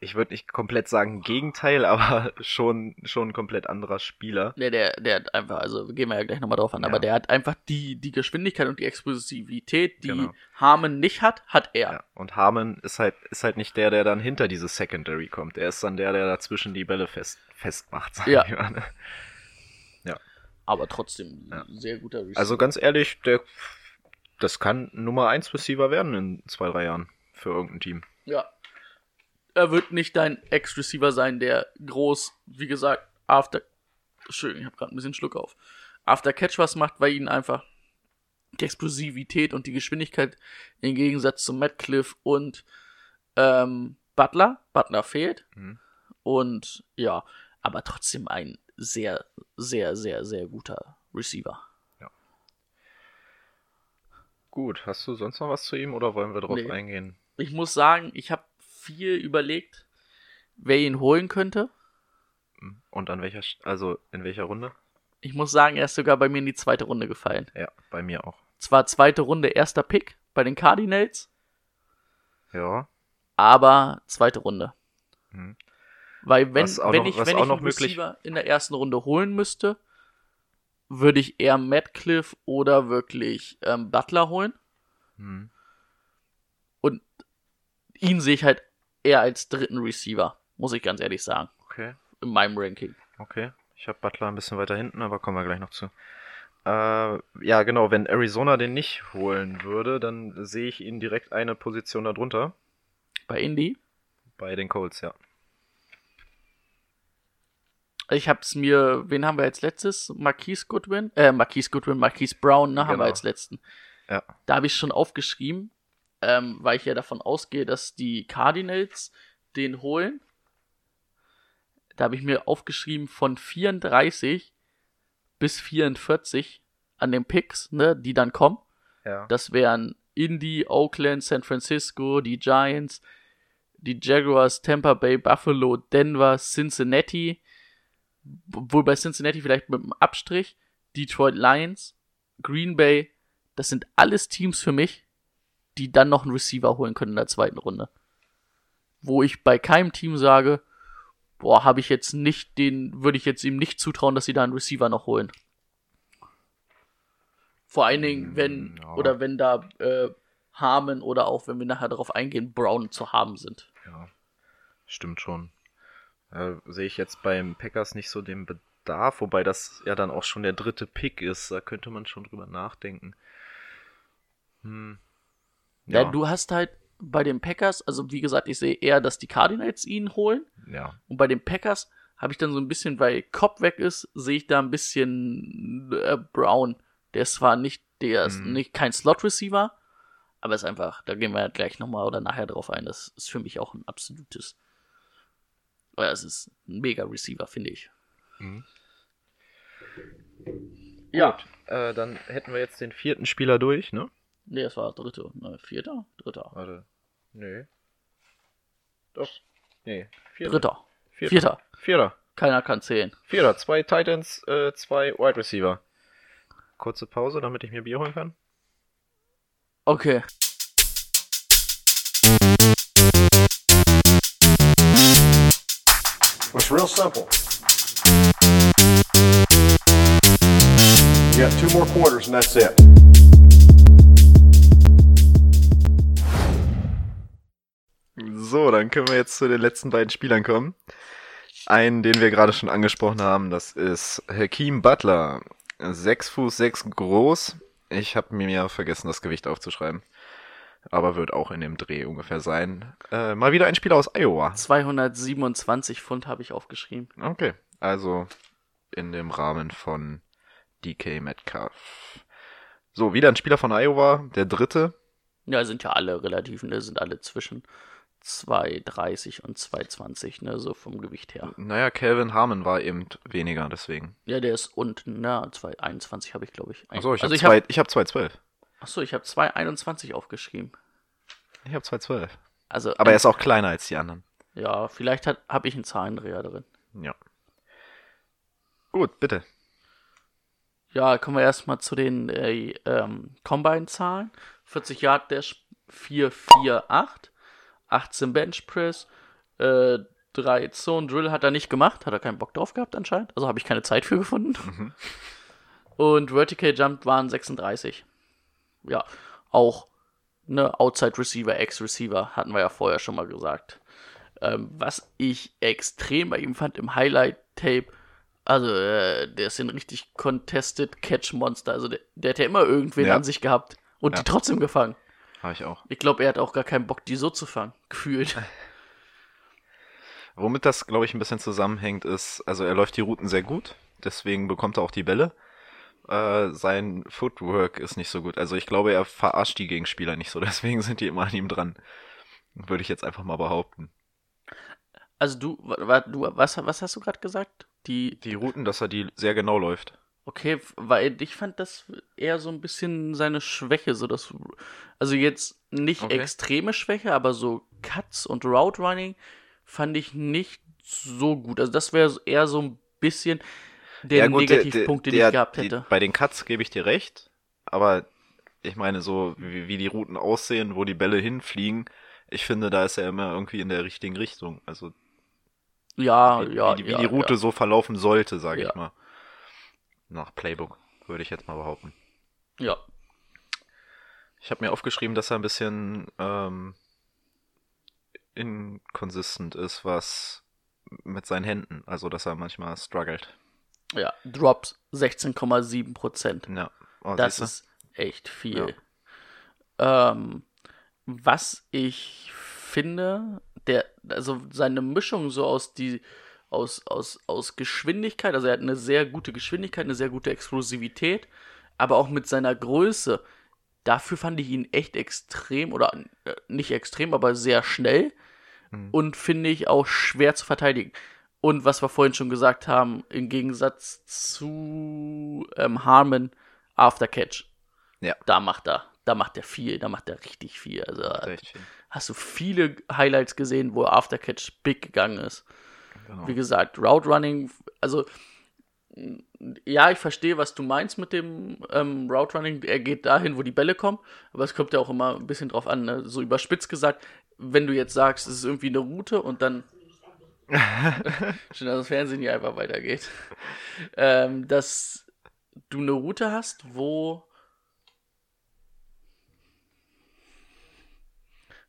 ich würde nicht komplett sagen Gegenteil, aber schon, schon ein komplett anderer Spieler. Der, der, der hat einfach, also gehen wir ja gleich nochmal drauf an, Ja. aber der hat einfach die, die Geschwindigkeit und die Explosivität, die Genau. Harmon nicht hat, hat er. Ja. Und Harmon ist halt, ist halt nicht der, der dann hinter diese Secondary kommt. Er ist dann der, der dazwischen die Bälle fest, festmacht. sag Ja. ich mal, ne? Aber trotzdem Ja. sehr guter Receiver. Also ganz ehrlich, der, das kann Nummer 1 Receiver werden in zwei, drei Jahren für irgendein Team. Ja. Er wird nicht dein Ex-Receiver sein, der groß, wie gesagt, after. Schön, ich habe gerade ein bisschen Schluck auf. After Catch was macht, weil ihn einfach die Explosivität und die Geschwindigkeit im Gegensatz zu Cliff und ähm, Butler. Butler fehlt. Mhm. Und ja, aber trotzdem ein sehr, sehr, sehr, sehr guter Receiver. Gut, hast du sonst noch was zu ihm oder wollen wir drauf Nee. eingehen? Ich muss sagen, ich habe viel überlegt, wer ihn holen könnte. Und an welcher, also in welcher Runde? Ich muss sagen, er ist sogar bei mir in die zweite Runde gefallen. Ja, bei mir auch. Zwar zweite Runde, erster Pick bei den Cardinals, Ja. aber zweite Runde. Mhm. Weil wenn, wenn noch- ich, wenn ich noch einen Receiver in der ersten Runde holen müsste, würde ich eher Metcalf oder wirklich ähm, Butler holen. Hm. Und ihn sehe ich halt eher als dritten Receiver, muss ich ganz ehrlich sagen, Okay, in meinem Ranking. okay. Ich habe Butler ein bisschen weiter hinten, aber kommen wir gleich noch zu. Äh, ja, genau, wenn Arizona den nicht holen würde, dann sehe ich ihn direkt eine Position darunter. Bei Indy. Bei den Colts, ja. Ich hab's mir, wen haben wir als letztes? Marquise Goodwin? Äh, Marquise Goodwin, Marquise Brown, ne, haben wir Genau. als letzten. Ja. Da habe ich schon aufgeschrieben, ähm, weil ich ja davon ausgehe, dass die Cardinals den holen. Da habe ich mir aufgeschrieben von 34 bis 44 an den Picks, ne, die dann kommen. Ja. Das wären Indy, Oakland, San Francisco, die Giants, die Jaguars, Tampa Bay, Buffalo, Denver, Cincinnati, wohl bei Cincinnati vielleicht mit einem Abstrich, Detroit Lions, Green Bay, das sind alles Teams für mich, die dann noch einen Receiver holen können in der zweiten Runde. Wo ich bei keinem Team sage, boah, habe ich jetzt nicht den, würde ich jetzt ihm nicht zutrauen, dass sie da einen Receiver noch holen. Vor allen Dingen, wenn, ja. oder wenn da äh, Harmon oder auch, wenn wir nachher darauf eingehen, Brown zu haben sind. Ja, stimmt schon. Äh, Sehe ich jetzt beim Packers nicht so den Bedarf, wobei das ja dann auch schon der dritte Pick ist. Da könnte man schon drüber nachdenken. Hm. Ja. du hast halt bei den Packers, also wie gesagt, ich sehe eher, dass die Cardinals ihn holen. ja. Und bei den Packers habe ich dann so ein bisschen, weil Cobb weg ist, sehe ich da ein bisschen äh, Brown. Der ist zwar nicht, der ist Mhm. nicht kein Slot-Receiver, aber ist einfach, da gehen wir gleich nochmal oder nachher drauf ein. Das ist für mich auch ein absolutes. Oder es ist ein mega Receiver, finde ich. Mhm. Ja. Äh, dann hätten wir jetzt den vierten Spieler durch, ne? Nee, es war dritte. Ne, vierter? Dritter. Warte. Nee. Doch. Nee. Vierter. Dritter. Vierter. Vierter. Vierter. Keiner kann zählen. Vierter. Zwei Titans, äh, zwei Wide Receiver. Kurze Pause, damit ich mir Bier holen kann. Okay. Real simple. You got two more quarters and that's it. So, dann können wir jetzt zu den letzten beiden Spielern kommen. Einen, den wir gerade schon angesprochen haben, das ist Hakeem Butler. 6 Fuß 6 groß. Ich habe mir vergessen, das Gewicht aufzuschreiben. Aber wird auch in dem Dreh ungefähr sein. Äh, mal wieder ein Spieler aus Iowa. 227 Pfund habe ich aufgeschrieben. Okay, also in dem Rahmen von DK Metcalf. So, wieder ein Spieler von Iowa, der dritte. Ja, sind ja alle relativ, ne? Sind alle zwischen 2,30 und 2,20, ne? So vom Gewicht her. Naja, Calvin Harmon war eben weniger, deswegen. Ja, der ist unten, ne? 2,21 habe ich, glaube ich. Achso, ich also habe ich zwei, hab, ich hab 2,12. Achso, ich habe 2,21 aufgeschrieben. Ich habe 2,12. Also, Aber er ist auch kleiner als die anderen. ja, vielleicht habe ich einen Zahlendreher drin. Ja. Gut, bitte. Ja, kommen wir erstmal zu den äh, ähm, Combine-Zahlen. 40 Yard Dash 448, 18 Bench Press, äh, 3 Zone Drill hat er nicht gemacht, hat er keinen Bock drauf gehabt anscheinend. Also habe ich keine Zeit für gefunden. Und Vertical Jump waren 36. Ja, auch ne Outside Receiver, Ex-Receiver hatten wir ja vorher schon mal gesagt. Ähm, was ich extrem bei ihm fand im Highlight-Tape, also äh, der ist ein richtig contested Catch-Monster. Also der, der hat ja immer irgendwen Ja. an sich gehabt und Ja. die trotzdem gefangen. Habe ich auch. Ich glaube, er hat auch gar keinen Bock, die so zu fangen. Gefühlt. Womit das, glaube ich, ein bisschen zusammenhängt, ist, also er läuft die Routen sehr gut, deswegen bekommt er auch die Bälle. Äh, sein Footwork ist nicht so gut. Also ich glaube, er verarscht die Gegenspieler nicht so, deswegen sind die immer an ihm dran. Würde ich jetzt einfach mal behaupten. Also du, du was, was hast du gerade gesagt? Die, Die Routen, dass er die sehr genau läuft. Okay, weil ich fand das eher so ein bisschen seine Schwäche, so das, also jetzt nicht Okay. extreme Schwäche, aber so Cuts und Route Running fand ich nicht so gut. Also das wäre eher so ein bisschen der gut, der- Negativpunkt, den der- ich gehabt die- hätte. bei den Cuts gebe ich dir recht, aber ich meine so, wie, wie die Routen aussehen, wo die Bälle hinfliegen, ich finde, da ist er immer irgendwie in der richtigen Richtung. Also ja, wie, ja, wie, die, wie ja, die Route ja. so verlaufen sollte, sage Ja. ich mal. Nach Playbook, würde ich jetzt mal behaupten. Ja, Ich habe mir aufgeschrieben, dass er ein bisschen ähm, inconsistent ist, was mit seinen Händen, also dass er manchmal struggelt. Ja, Drops 16,7 Prozent. Ja, oh, Das ist echt viel. Ähm, was ich finde, der, also seine Mischung so aus die, aus, aus, aus Geschwindigkeit, also er hat eine sehr gute Geschwindigkeit, eine sehr gute Explosivität, aber auch mit seiner Größe. Dafür fand ich ihn echt extrem, oder äh, nicht extrem, aber sehr schnell Mhm. und finde ich auch schwer zu verteidigen. Und was wir vorhin schon gesagt haben, im Gegensatz zu ähm, Harmon, Aftercatch. Ja. Da macht er, da macht er viel, da macht er richtig viel. Also viel. hast du viele Highlights gesehen, wo Aftercatch big gegangen ist. Genau. Wie gesagt, Route Running, also ja, ich verstehe, was du meinst mit dem ähm, Route Running. Er geht dahin, wo die Bälle kommen, aber es kommt ja auch immer ein bisschen drauf an. Ne? So überspitzt gesagt, wenn du jetzt sagst, es ist irgendwie eine Route und dann Schön, dass das Fernsehen hier einfach weitergeht. Ähm, dass du eine Route hast, wo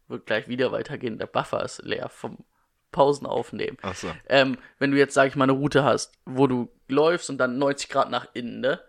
wird gleich wieder weitergehen. Der Buffer ist leer vom Pausen aufnehmen. Ach so. Ähm, wenn du jetzt, sag ich mal, eine Route hast, wo du läufst und dann 90 Grad nach innen, ne?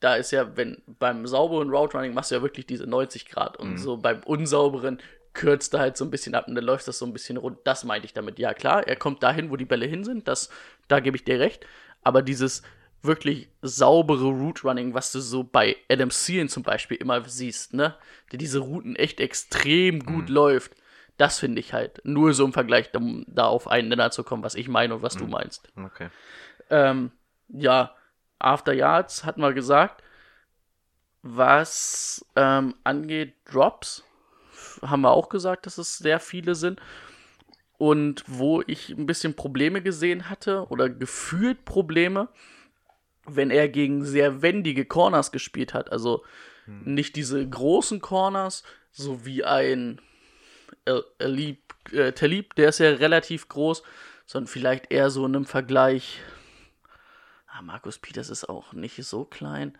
Da ist ja, wenn beim sauberen Route Running machst du ja wirklich diese 90 Grad und so beim unsauberen kürzt du halt so ein bisschen ab und dann läuft das so ein bisschen rund. Das meinte ich damit. Ja, klar, er kommt dahin, wo die Bälle hin sind, das, da gebe ich dir recht. Aber dieses wirklich saubere Route Running, was du so bei Adam Seelen zum Beispiel immer siehst, ne? Der diese Routen echt extrem gut läuft. Das finde ich halt. Nur so im Vergleich, um da auf einen Nenner zu kommen, was ich meine und was du meinst. Okay. Ähm, ja, After Yards hatten wir gesagt. Was ähm, angeht Drops, haben wir auch gesagt, dass es sehr viele sind. Und wo ich ein bisschen Probleme gesehen hatte oder gefühlt Probleme, wenn er gegen sehr wendige Corners gespielt hat. Also nicht diese großen Corners, so wie ein El- Elib, äh, Talib, der ist ja relativ groß, sondern vielleicht eher so in einem Vergleich. Ah, Markus Peters ist auch nicht so klein.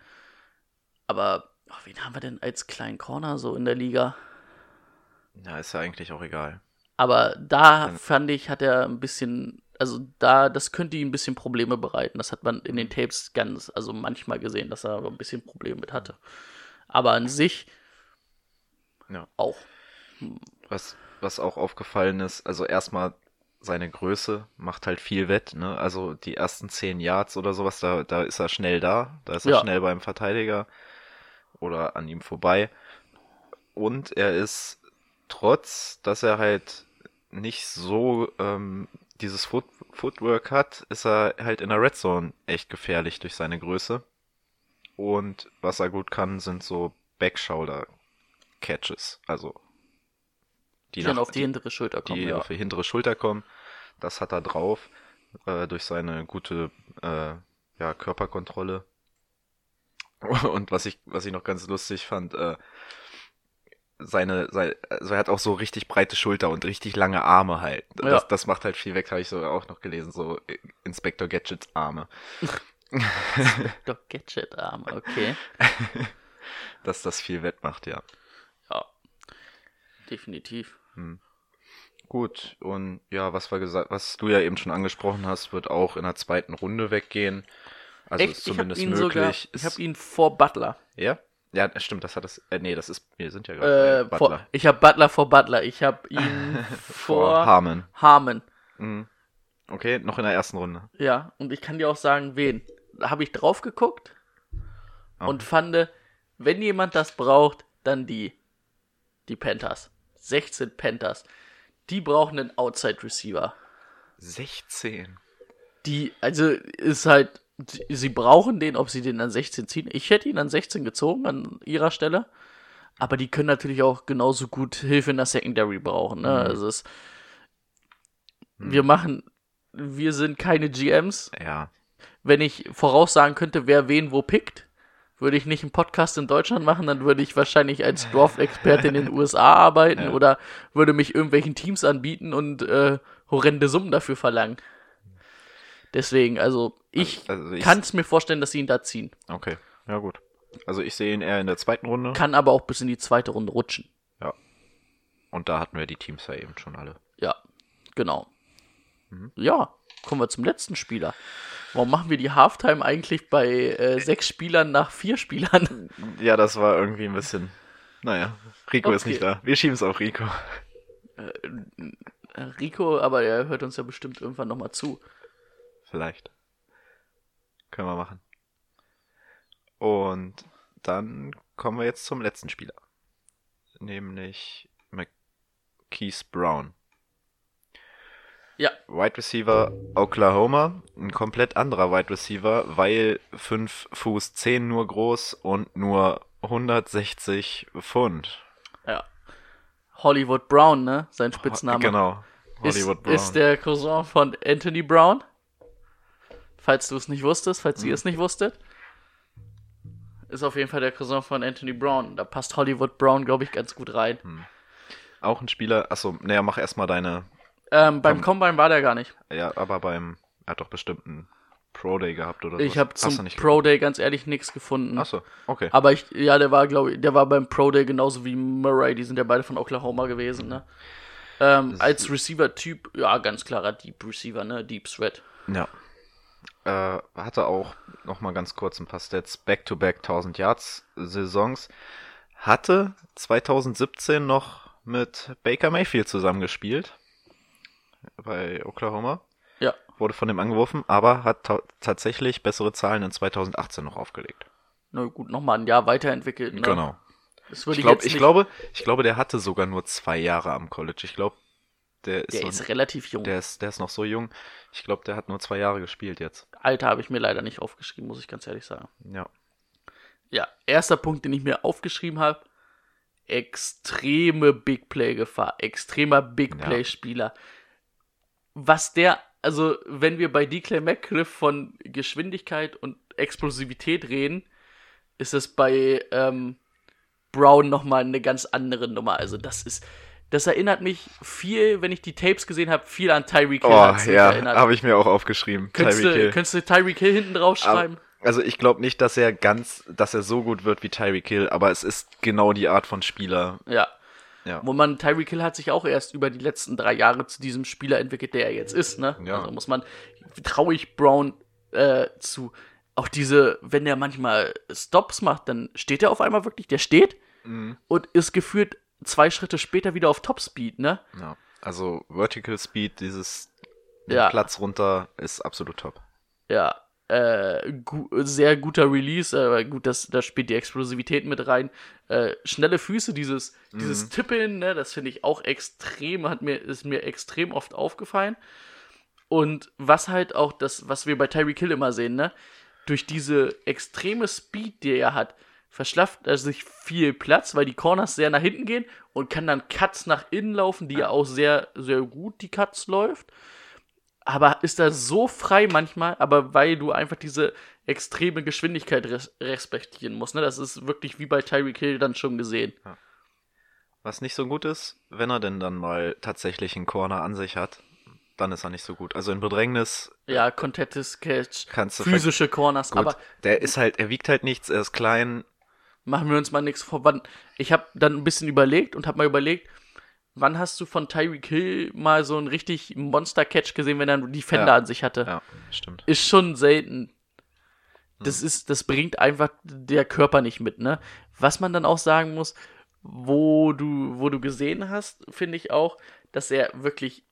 Aber oh, wen haben wir denn als kleinen Corner so in der Liga? Ja, ist ja eigentlich auch egal. Aber da fand ich, hat er ein bisschen, also da, das könnte ihm ein bisschen Probleme bereiten. Das hat man in den Tapes ganz, also manchmal gesehen, dass er ein bisschen Probleme mit hatte. Aber an sich Ja. auch. Was, was auch aufgefallen ist, also erstmal seine Größe macht halt viel wett, ne? Also die ersten zehn Yards oder sowas, da, da ist er schnell da, da ist er Ja. schnell beim Verteidiger oder an ihm vorbei. Und er ist, trotz, dass er halt nicht so ähm, dieses Foot Footwork hat, ist er halt in der Red Zone echt gefährlich durch seine Größe. Und was er gut kann, sind so Backshoulder-Catches, also Die dann nach- auf die hintere Schulter kommen. die ja. auf die hintere Schulter kommen. Das hat er drauf äh, durch seine gute äh, ja, Körperkontrolle. Und was ich, was ich noch ganz lustig fand, äh, seine, seine, also er hat auch so richtig breite Schulter und richtig lange Arme halt. Ja. Das, das macht halt viel weg, habe ich so auch noch gelesen, so Inspector Gadgets Arme. Doc Gadget-Arm, okay. Dass das viel wettmacht, ja. Ja. Definitiv. Gut, und ja, was wir gesagt, was du ja eben schon angesprochen hast, wird auch in der zweiten Runde weggehen. Also ist Echt? Ich habe zumindest ihn möglich. sogar, ich Ist- habe ihn vor Butler. Ja? Ja, stimmt, das hat das. Äh, nee, das ist. Wir sind ja Äh, gerade vor, Butler. ich habe Butler vor Butler. Ich habe ihn Vor vor Harmon. Harmon. Okay, noch in der ersten Runde. Ja, und ich kann dir auch sagen, wen. Da habe ich drauf geguckt Oh. und fand, wenn jemand das braucht, dann die. Die Panthers. 16 Panthers. Die brauchen einen Outside Receiver. 16. Die, also ist halt, sie- sie brauchen den, ob sie den an 16 ziehen. Ich hätte ihn an 16 gezogen, an ihrer Stelle. Aber die können natürlich auch genauso gut Hilfe in der Secondary brauchen. Ne? Also es, wir machen, wir sind keine GMs. Ja. Wenn ich voraussagen könnte, wer wen wo pickt, würde ich nicht einen Podcast in Deutschland machen, dann würde ich wahrscheinlich als Draft-Experte in den USA arbeiten Ja. oder würde mich irgendwelchen Teams anbieten und äh, horrende Summen dafür verlangen. Deswegen, also ich, Also ich- kann es mir vorstellen, dass sie ihn da ziehen. Okay. Ja, gut. Also ich sehe ihn eher in der zweiten Runde. Kann aber auch bis in die zweite Runde rutschen. Ja. Und da hatten wir die Teams ja eben schon alle. Ja, genau. Mhm. Ja, kommen wir zum letzten Spieler. Warum machen wir die Halftime eigentlich bei äh, sechs Spielern nach vier Spielern? Ja, das war irgendwie ein bisschen. Naja, Rico ist Okay. nicht da. Wir schieben es auf Rico. Äh, Rico, aber er hört uns ja bestimmt irgendwann nochmal zu. Vielleicht. Können wir machen. Und dann kommen wir jetzt zum letzten Spieler. Nämlich McKees Brown. Ja, Wide Receiver Oklahoma, ein komplett anderer Wide Receiver, weil 5 Fuß 10 nur groß und nur 160 Pfund. ja. Hollywood Brown, ne? Sein Spitzname. Genau. Hollywood ist, Brown. ist der Cousin von Anthony Brown. Falls du es nicht wusstest, falls Hm. ihr es nicht wusstet. Ist auf jeden Fall der Cousin von Anthony Brown. Da passt Hollywood Brown, glaube ich, ganz gut rein. Hm. Auch ein Spieler, achso, naja, mach erstmal deine Ähm, beim Komm. Combine war der gar nicht. Ja, aber beim, er hat doch bestimmt einen Pro Day gehabt oder so. Ich habe zum Pro Day ganz ehrlich nichts gefunden. Achso, okay. Aber ich, ja, der war, glaube ich, der war beim Pro Day genauso wie Murray, die sind ja beide von Oklahoma gewesen, ne? Ähm, als Receiver-Typ, ja, ganz klarer Deep Receiver, ne? Deep Threat. Ja. Äh, hatte auch noch mal ganz kurz ein paar Stats. Back-to-back 1000 Yards Saisons. Hatte 2017 noch mit Baker Mayfield zusammengespielt. Bei Oklahoma. Ja. Wurde von dem angeworfen, aber hat ta tatsächlich bessere Zahlen in 2018 noch aufgelegt. Na gut, nochmal ein Jahr weiterentwickelt, ne? Genau. Ich, ich, glaub, ich, nicht, glaube, ich glaube, der hatte sogar nur zwei Jahre am College. Ich glaube, der ist, der so, ist relativ jung. der ist, der ist noch so jung. Ich glaube, der hat nur zwei Jahre gespielt jetzt. Alter habe ich mir leider nicht aufgeschrieben, muss ich ganz ehrlich sagen. Ja. Ja, erster Punkt, den ich mir aufgeschrieben habe. Extreme Big Play Gefahr, extremer Big Ja. Play Spieler. Was der, also wenn wir bei DK Metcalf von Geschwindigkeit und Explosivität reden, ist es bei ähm, Brown nochmal eine ganz andere Nummer. Also das ist, das erinnert mich viel, wenn ich die Tapes gesehen habe, viel an Tyreek Hill. Oh, ja, habe ich mir auch aufgeschrieben. Könntest Tyreek du, Hill. könntest du Tyreek Hill hinten drauf schreiben? Aber- Also ich glaube nicht, dass er ganz, dass er so gut wird wie Tyreek Hill, aber es ist genau die Art von Spieler. Ja. Ja. Wo man, Tyreek Hill hat sich auch erst über die letzten drei Jahre zu diesem Spieler entwickelt, der er jetzt ist, ne? Ja. Also muss man, traue ich Brown äh, zu. Auch diese, wenn er manchmal Stops macht, dann steht er auf einmal wirklich, der steht Mhm. und ist geführt zwei Schritte später wieder auf Topspeed, ne? Ja. Also Vertical Speed, dieses Ja. Platz runter, ist absolut top. Ja, äh, gu sehr guter Release, aber gut, das, da spielt die Explosivität mit rein. Äh, schnelle Füße, dieses, dieses Tippeln, ne, das finde ich auch extrem, hat mir, ist mir extrem oft aufgefallen. Und was halt auch das, was wir bei Tyreek Hill immer sehen, ne, durch diese extreme Speed, die er hat, verschlafft er sich viel Platz, weil die Corners sehr nach hinten gehen und kann dann Cuts nach innen laufen, die ja auch sehr, sehr gut die Cuts läuft aber ist da so frei manchmal, aber weil du einfach diese extreme Geschwindigkeit res respektieren musst. Ne? Das ist wirklich wie bei Tyreek Hill dann schon gesehen. Was nicht so gut ist, wenn er denn dann mal tatsächlich einen Corner an sich hat, dann ist er nicht so gut. Also in Bedrängnis Ja, Contested Catch, kannst du physische Corners, gut. aber der ist halt, er wiegt halt nichts, er ist klein. Machen wir uns mal nichts vor. Wann, ich habe dann ein bisschen überlegt und habe mal überlegt, wann hast du von Tyreek Hill mal so einen richtig Monster-Catch gesehen, wenn er die Fender Ja. an sich hatte? Ja, stimmt. ist schon selten. Das ist, das bringt einfach der Körper nicht mit, ne? Was man dann auch sagen muss, wo du, wo du gesehen hast, finde ich auch, dass er wirklich,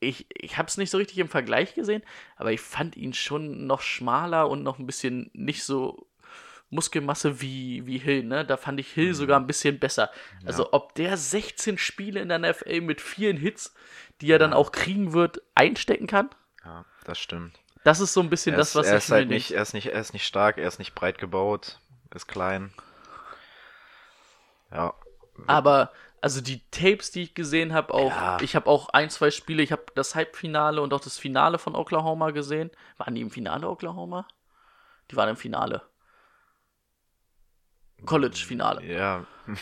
ich, ich habe es nicht so richtig im Vergleich gesehen, aber ich fand ihn schon noch schmaler und noch ein bisschen nicht so Muskelmasse wie, wie Hill, ne? Da fand ich Hill sogar ein bisschen besser. Also ob der 16 Spiele in der NFL mit vielen Hits, die er dann auch kriegen wird, einstecken kann, Ja, das stimmt. das ist so ein bisschen Er das, ist, was er ich ist halt nicht, er ist nicht, er ist nicht stark, er ist nicht breit gebaut, ist klein. Ja, Aber also die Tapes, die ich gesehen habe, auch Ja. ich habe auch ein, zwei Spiele, ich habe das Halbfinale und auch das Finale von Oklahoma gesehen. Waren die im Finale Oklahoma? Die waren im Finale. College-Finale. ja.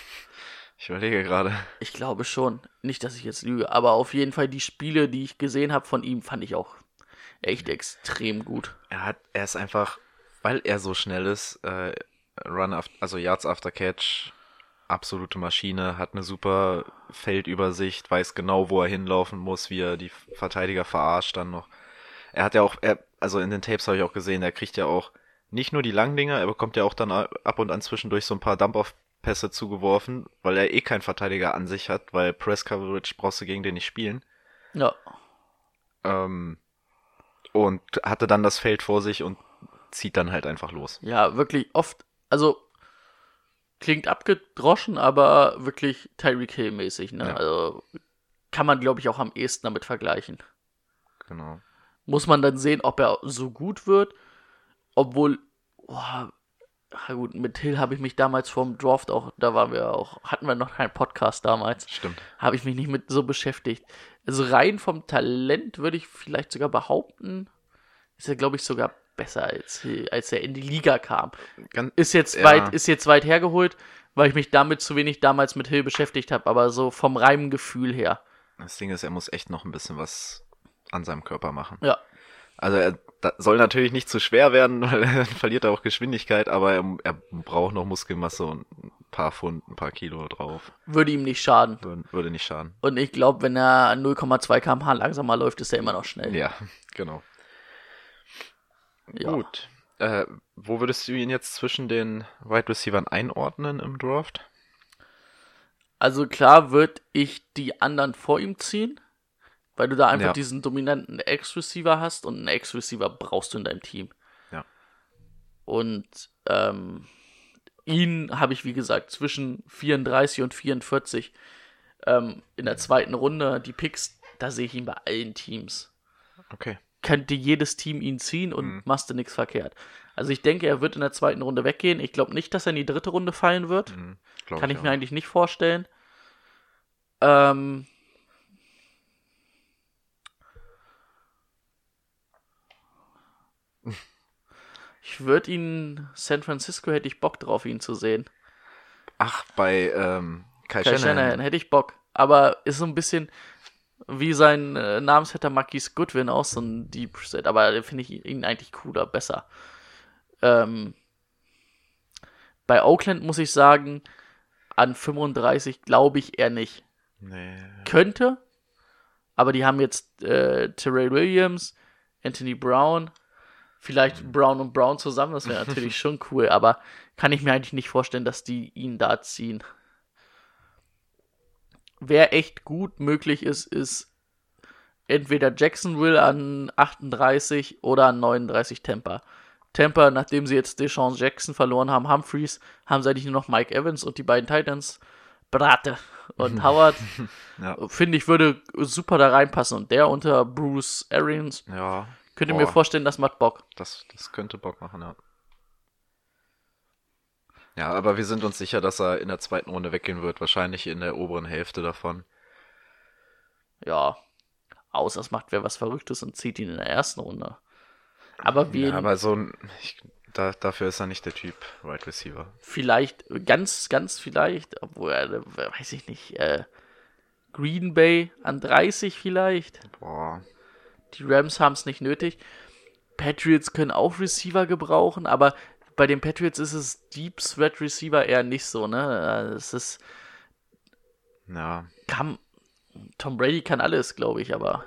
Ich überlege gerade. Ich glaube schon. Nicht, dass ich jetzt lüge, aber auf jeden Fall die Spiele, die ich gesehen habe von ihm, fand ich auch echt extrem gut. Er hat, er ist einfach, weil er so schnell ist, äh, Run, af, also Yards after Catch, absolute Maschine, hat eine super Feldübersicht, weiß genau, wo er hinlaufen muss, wie er die Verteidiger verarscht dann noch. Er hat ja auch, er, also in den Tapes habe ich auch gesehen, er kriegt ja auch nicht nur die langen Dinger, er bekommt ja auch dann ab und an zwischendurch so ein paar Dump-Off-Pässe zugeworfen, weil er eh keinen Verteidiger an sich hat, weil Press-Coverage brauchst du gegen den nicht spielen. Ja. Ähm, und hatte dann das Feld vor sich und zieht dann halt einfach los. Ja, wirklich oft, also klingt abgedroschen, aber wirklich Tyreek Hill mäßig, ne? Ja. Also kann man glaube ich auch am ehesten damit vergleichen. Genau. Muss man dann sehen, ob er so gut wird, obwohl boah, ja gut, mit Hill habe ich mich damals vorm Draft auch, da waren wir auch, hatten wir noch keinen Podcast damals, Stimmt. habe ich mich nicht mit so beschäftigt. Also rein vom Talent würde ich vielleicht sogar behaupten, ist er glaube ich sogar besser als als er in die Liga kam. Ganz, Ist jetzt Ja. weit, ist jetzt weit hergeholt, weil ich mich damit zu wenig damals mit Hill beschäftigt habe, aber so vom reinen Gefühl her. Das Ding ist, er muss echt noch ein bisschen was an seinem Körper machen. Ja. Also er da soll natürlich nicht zu schwer werden, weil dann verliert er auch Geschwindigkeit, aber er, er braucht noch Muskelmasse und ein paar Pfund, ein paar Kilo drauf. Würde ihm nicht schaden. Würde, würde nicht schaden. Und ich glaube, wenn er 0,2 km/h langsamer läuft, ist er immer noch schnell. Ja, genau. Ja. Gut. Äh, wo würdest du ihn jetzt zwischen den Wide Receivern einordnen im Draft? Also klar würde ich die anderen vor ihm ziehen, weil du da einfach Ja. diesen dominanten Ex-Receiver hast und einen Ex-Receiver brauchst du in deinem Team. Ja. Und ähm, ihn habe ich, wie gesagt, zwischen 34 und 44 ähm, in der zweiten Runde. Die Picks, da sehe ich ihn bei allen Teams. Okay. Könnte jedes Team ihn ziehen und Mhm. machst du nichts verkehrt. Also ich denke, er wird in der zweiten Runde weggehen. Ich glaube nicht, dass er in die dritte Runde fallen wird. Mhm, Kann ich mir auch. eigentlich nicht vorstellen. Ähm, ich würde ihn, San Francisco hätte ich Bock drauf, ihn zu sehen. Ach, bei ähm, Kai, Kai Shanahan. Shanahan hätte ich Bock. Aber ist so ein bisschen wie sein äh, Namensvetter Marquis Goodwin auch so ein Deep Set. Aber finde ich ihn eigentlich cooler, besser. Ähm, bei Oakland muss ich sagen, an 35 glaube ich eher nicht. Nee. Könnte, aber die haben jetzt äh, Terrell Williams, Anthony Brown, vielleicht Brown und Brown zusammen, das wäre natürlich schon cool, aber kann ich mir eigentlich nicht vorstellen, dass die ihn da ziehen. Wer echt gut möglich ist, ist entweder Jacksonville an 38 oder an 39 Tampa. Tampa, nachdem sie jetzt Deshaun Jackson verloren haben, Humphreys, haben sie eigentlich nur noch Mike Evans und die beiden Titans, Brate und Howard. Ja. Finde ich, würde super da reinpassen. Und der unter Bruce Arians, Ja. Könnte mir Boah. vorstellen, das macht Bock. Das, das könnte Bock machen, ja. Ja, aber wir sind uns sicher, dass er in der zweiten Runde weggehen wird. Wahrscheinlich in der oberen Hälfte davon. Ja. Außer es macht wer was Verrücktes und zieht ihn in der ersten Runde. Aber wen, Ja, aber so ein. Ich, da, dafür ist er nicht der Typ Wide Receiver. vielleicht, ganz, ganz vielleicht, obwohl, äh, weiß ich nicht, äh, Green Bay an 30 vielleicht. Boah. Die Rams haben es nicht nötig. Patriots können auch Receiver gebrauchen, aber bei den Patriots ist es Deep Threat Receiver eher nicht so, ne? Es ist, Ja. kann, Tom Brady kann alles, glaube ich, aber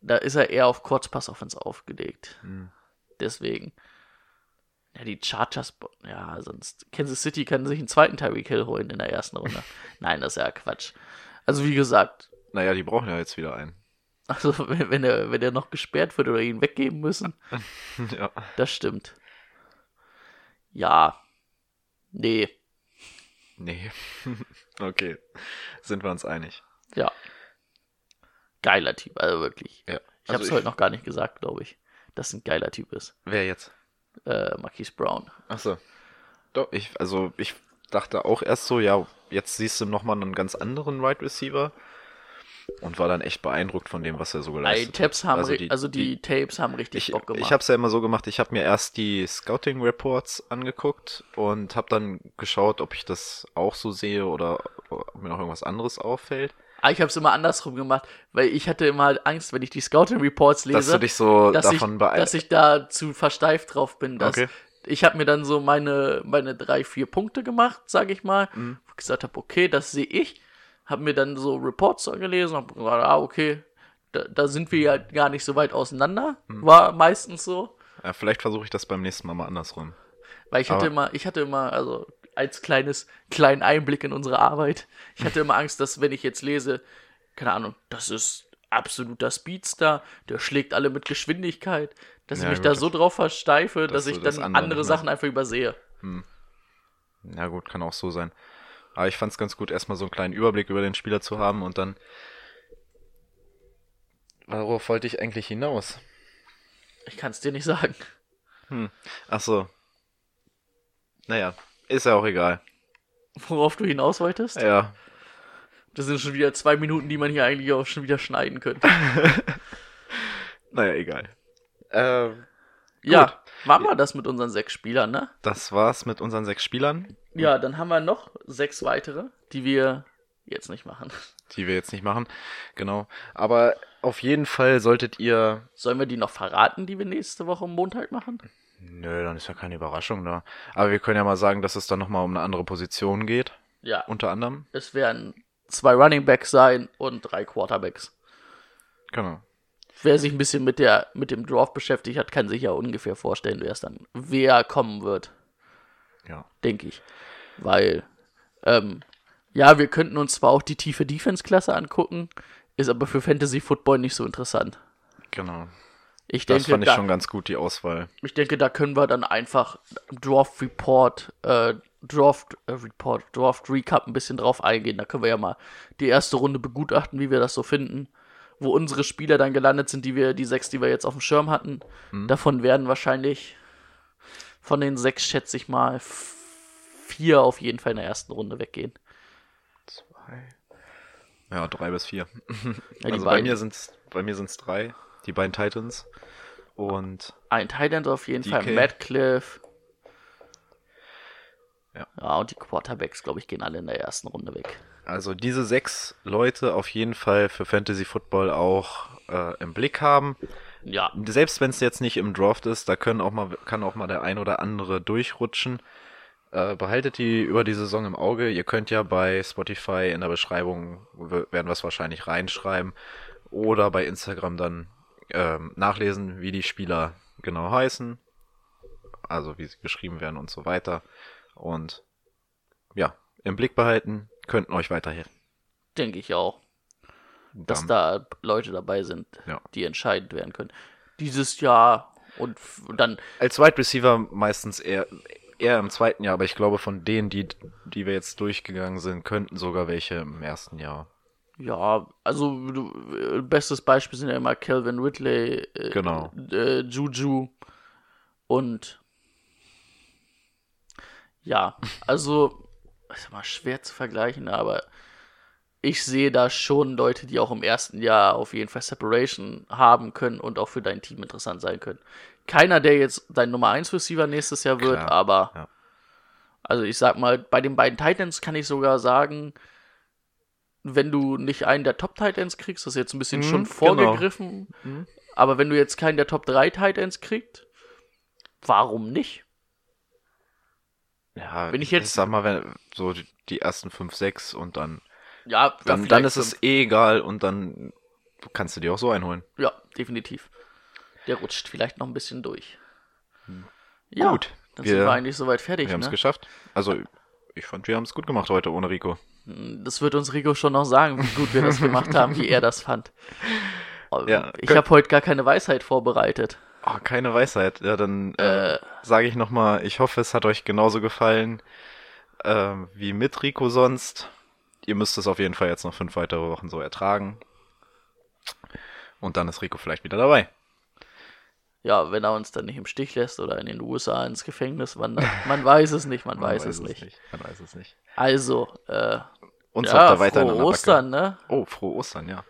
da ist er eher auf Kurzpass-Offense aufgelegt. Hm. Deswegen. Ja, die Chargers, ja, sonst Kansas City kann sich einen zweiten Tyreek Hill holen in der ersten Runde. Nein, das ist ja Quatsch. Also wie gesagt, Naja, die brauchen ja jetzt wieder einen. Also wenn, wenn er wenn er noch gesperrt wird oder ihn weggeben müssen, ja. das stimmt. Ja. Nee, Nee. okay. Sind wir uns einig. ja. Geiler Typ, also wirklich. Ja. Ich habe es heute noch gar nicht gesagt, glaube ich, dass ein geiler Typ ist. Wer jetzt? Äh, Marquise Brown. Achso. Doch, ich, also ich dachte auch erst so, ja, jetzt siehst du nochmal einen ganz anderen Wide Receiver. Und war dann echt beeindruckt von dem, was er so geleistet hat. Tapes haben, Also also die- die, also die, Tapes haben richtig Ich, Bock gemacht. ich habe es ja immer so gemacht, ich habe mir erst die Scouting Reports angeguckt und habe dann geschaut, ob ich das auch so sehe oder ob mir noch irgendwas anderes auffällt. Ah, ich habe es immer andersrum gemacht, weil ich hatte immer halt Angst, wenn ich die Scouting Reports lese, dass du dich so davon ich, beeindruckst. dass ich da zu versteift drauf bin. Dass Okay. Ich habe mir dann so meine, meine drei, vier Punkte gemacht, sage ich mal. Mhm. Wo ich gesagt habe, okay, das sehe ich. Habe mir dann so Reports angelesen und gesagt, ah, okay, da, da sind wir ja gar nicht so weit auseinander. Mhm. War meistens so. Ja, vielleicht versuche ich das beim nächsten Mal mal andersrum. Weil ich hatte Aber- immer, ich hatte immer, also als kleines, kleinen Einblick in unsere Arbeit, ich hatte immer Angst, dass wenn ich jetzt lese, keine Ahnung, das ist absoluter Speedster, der schlägt alle mit Geschwindigkeit, dass Ja, ich mich gut, da so drauf versteife, dass, dass ich du das dann andere andere Sachen einfach übersehe. Ja gut, kann auch so sein. Aber ich fand es ganz gut, erstmal so einen kleinen Überblick über den Spieler zu haben und dann. Worauf wollte ich eigentlich hinaus? Ich kann es dir nicht sagen. Ach so. Naja, ist ja auch egal. Worauf du hinaus wolltest? Ja, Das sind schon wieder zwei Minuten, die man hier eigentlich auch schon wieder schneiden könnte. naja, egal. Ähm, ja, machen wir das mit unseren sechs Spielern, ne? das war's mit unseren sechs Spielern. Ja, dann haben wir noch sechs weitere, die wir jetzt nicht machen. die wir jetzt nicht machen. Genau. Aber auf jeden Fall solltet ihr. Sollen wir die noch verraten, die wir nächste Woche Montag machen? Nö, dann ist ja keine Überraschung da. Aber wir können ja mal sagen, dass es dann nochmal um eine andere Position geht. Ja. Unter anderem. Es werden zwei Running Backs sein und drei Quarterbacks. Genau. Wer sich ein bisschen mit, der, mit dem Draft beschäftigt hat, kann sich ja ungefähr vorstellen, wer es dann, wer kommen wird, Ja. denke ich. Weil, ähm, ja, wir könnten uns zwar auch die tiefe Defense-Klasse angucken, ist aber für Fantasy Football nicht so interessant. Genau. Ich Das denke, fand ich da, schon ganz gut, die Auswahl. ich denke, da können wir dann einfach Draft Report, äh, Draft äh, Report, Draft Recap ein bisschen drauf eingehen. Da können wir ja mal die erste Runde begutachten, wie wir das so finden. Wo unsere Spieler dann gelandet sind, die wir, die sechs, die wir jetzt auf dem Schirm hatten. Davon werden wahrscheinlich von den sechs, schätze ich mal, vier auf jeden Fall in der ersten Runde weggehen. Ja, drei bis vier. Ja, also bei mir sind's, bei mir sind's drei. Die beiden Titans. Und Ein Thailand auf jeden Fall, DK. Madcliff. Ja. Ja, und die Quarterbacks, glaube ich, gehen alle in der ersten Runde weg. also diese sechs Leute auf jeden Fall für Fantasy Football auch äh, im Blick haben. Ja, Selbst wenn es jetzt nicht im Draft ist, da können auch mal, kann auch mal der ein oder andere durchrutschen. Äh, behaltet die über die Saison im Auge. Ihr könnt ja bei Spotify in der Beschreibung, werden wir es wahrscheinlich reinschreiben, oder bei Instagram dann ähm, nachlesen, wie die Spieler genau heißen. Also wie sie geschrieben werden und so weiter. Und ja, im Blick behalten, könnten euch weiterhelfen. denke ich auch. Dass Dann- da Leute dabei sind, Ja. die entscheidend werden können. Dieses Jahr und dann, Als Wide Receiver meistens eher, eher im zweiten Jahr, aber ich glaube von denen, die, die wir jetzt durchgegangen sind, könnten sogar welche im ersten Jahr. ja, also du, äh, bestes Beispiel sind ja immer Calvin Ridley, äh, Genau. äh, Juju und ja, also ist immer schwer zu vergleichen, aber ich sehe da schon Leute, die auch im ersten Jahr auf jeden Fall Separation haben können und auch für dein Team interessant sein können. Keiner, der jetzt dein Nummer 1 Receiver nächstes Jahr wird, Klar, aber ja. also ich sag mal, bei den beiden Titans kann ich sogar sagen, wenn du nicht einen der Top Titans kriegst, das ist jetzt ein bisschen Mhm, schon genau. vorgegriffen, aber wenn du jetzt keinen der Top 3 Titans kriegst, warum nicht? Ja, Wenn ich jetzt- ich sag mal, wenn, so die, die ersten fünf, sechs und dann, Ja, dann, dann ist fünf. es eh egal und dann kannst du dir auch so einholen. Ja, definitiv. Der rutscht vielleicht noch ein bisschen durch. Ja, Gut, dann wir- sind wir eigentlich soweit fertig. Wir haben es Ne? geschafft. Also, ich fand, wir haben es gut gemacht heute ohne Rico. Das wird uns Rico schon noch sagen, wie gut wir das gemacht haben, wie er das fand. Oh, Ja, ich habe heute gar keine Weisheit vorbereitet. Oh, keine Weisheit. Ja, dann äh, sage ich nochmal, ich hoffe, es hat euch genauso gefallen äh, wie mit Rico sonst. Ihr müsst es auf jeden Fall jetzt noch fünf weitere Wochen so ertragen. Und dann ist Rico vielleicht wieder dabei. Ja, wenn er uns dann nicht im Stich lässt oder in den USA ins Gefängnis wandert. Man weiß es nicht, man, weiß, es nicht. Man weiß es nicht. Also, äh, Uns ja, habt ihr weiter frohe. Ostern, ne? Oh, frohe Ostern, ja.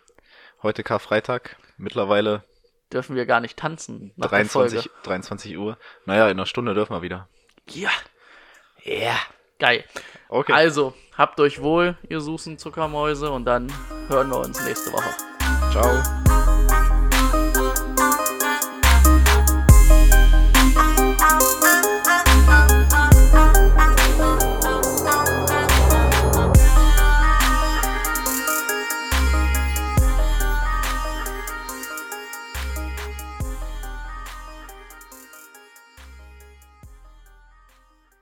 Heute Karfreitag, mittlerweile Dürfen wir gar nicht tanzen nach der 23, Folge. 23 Uhr. Naja, in einer Stunde dürfen wir wieder. Ja. Ja. Geil. Okay. Also, habt euch wohl, ihr Susen Zuckermäuse, und dann hören wir uns nächste Woche. Ciao.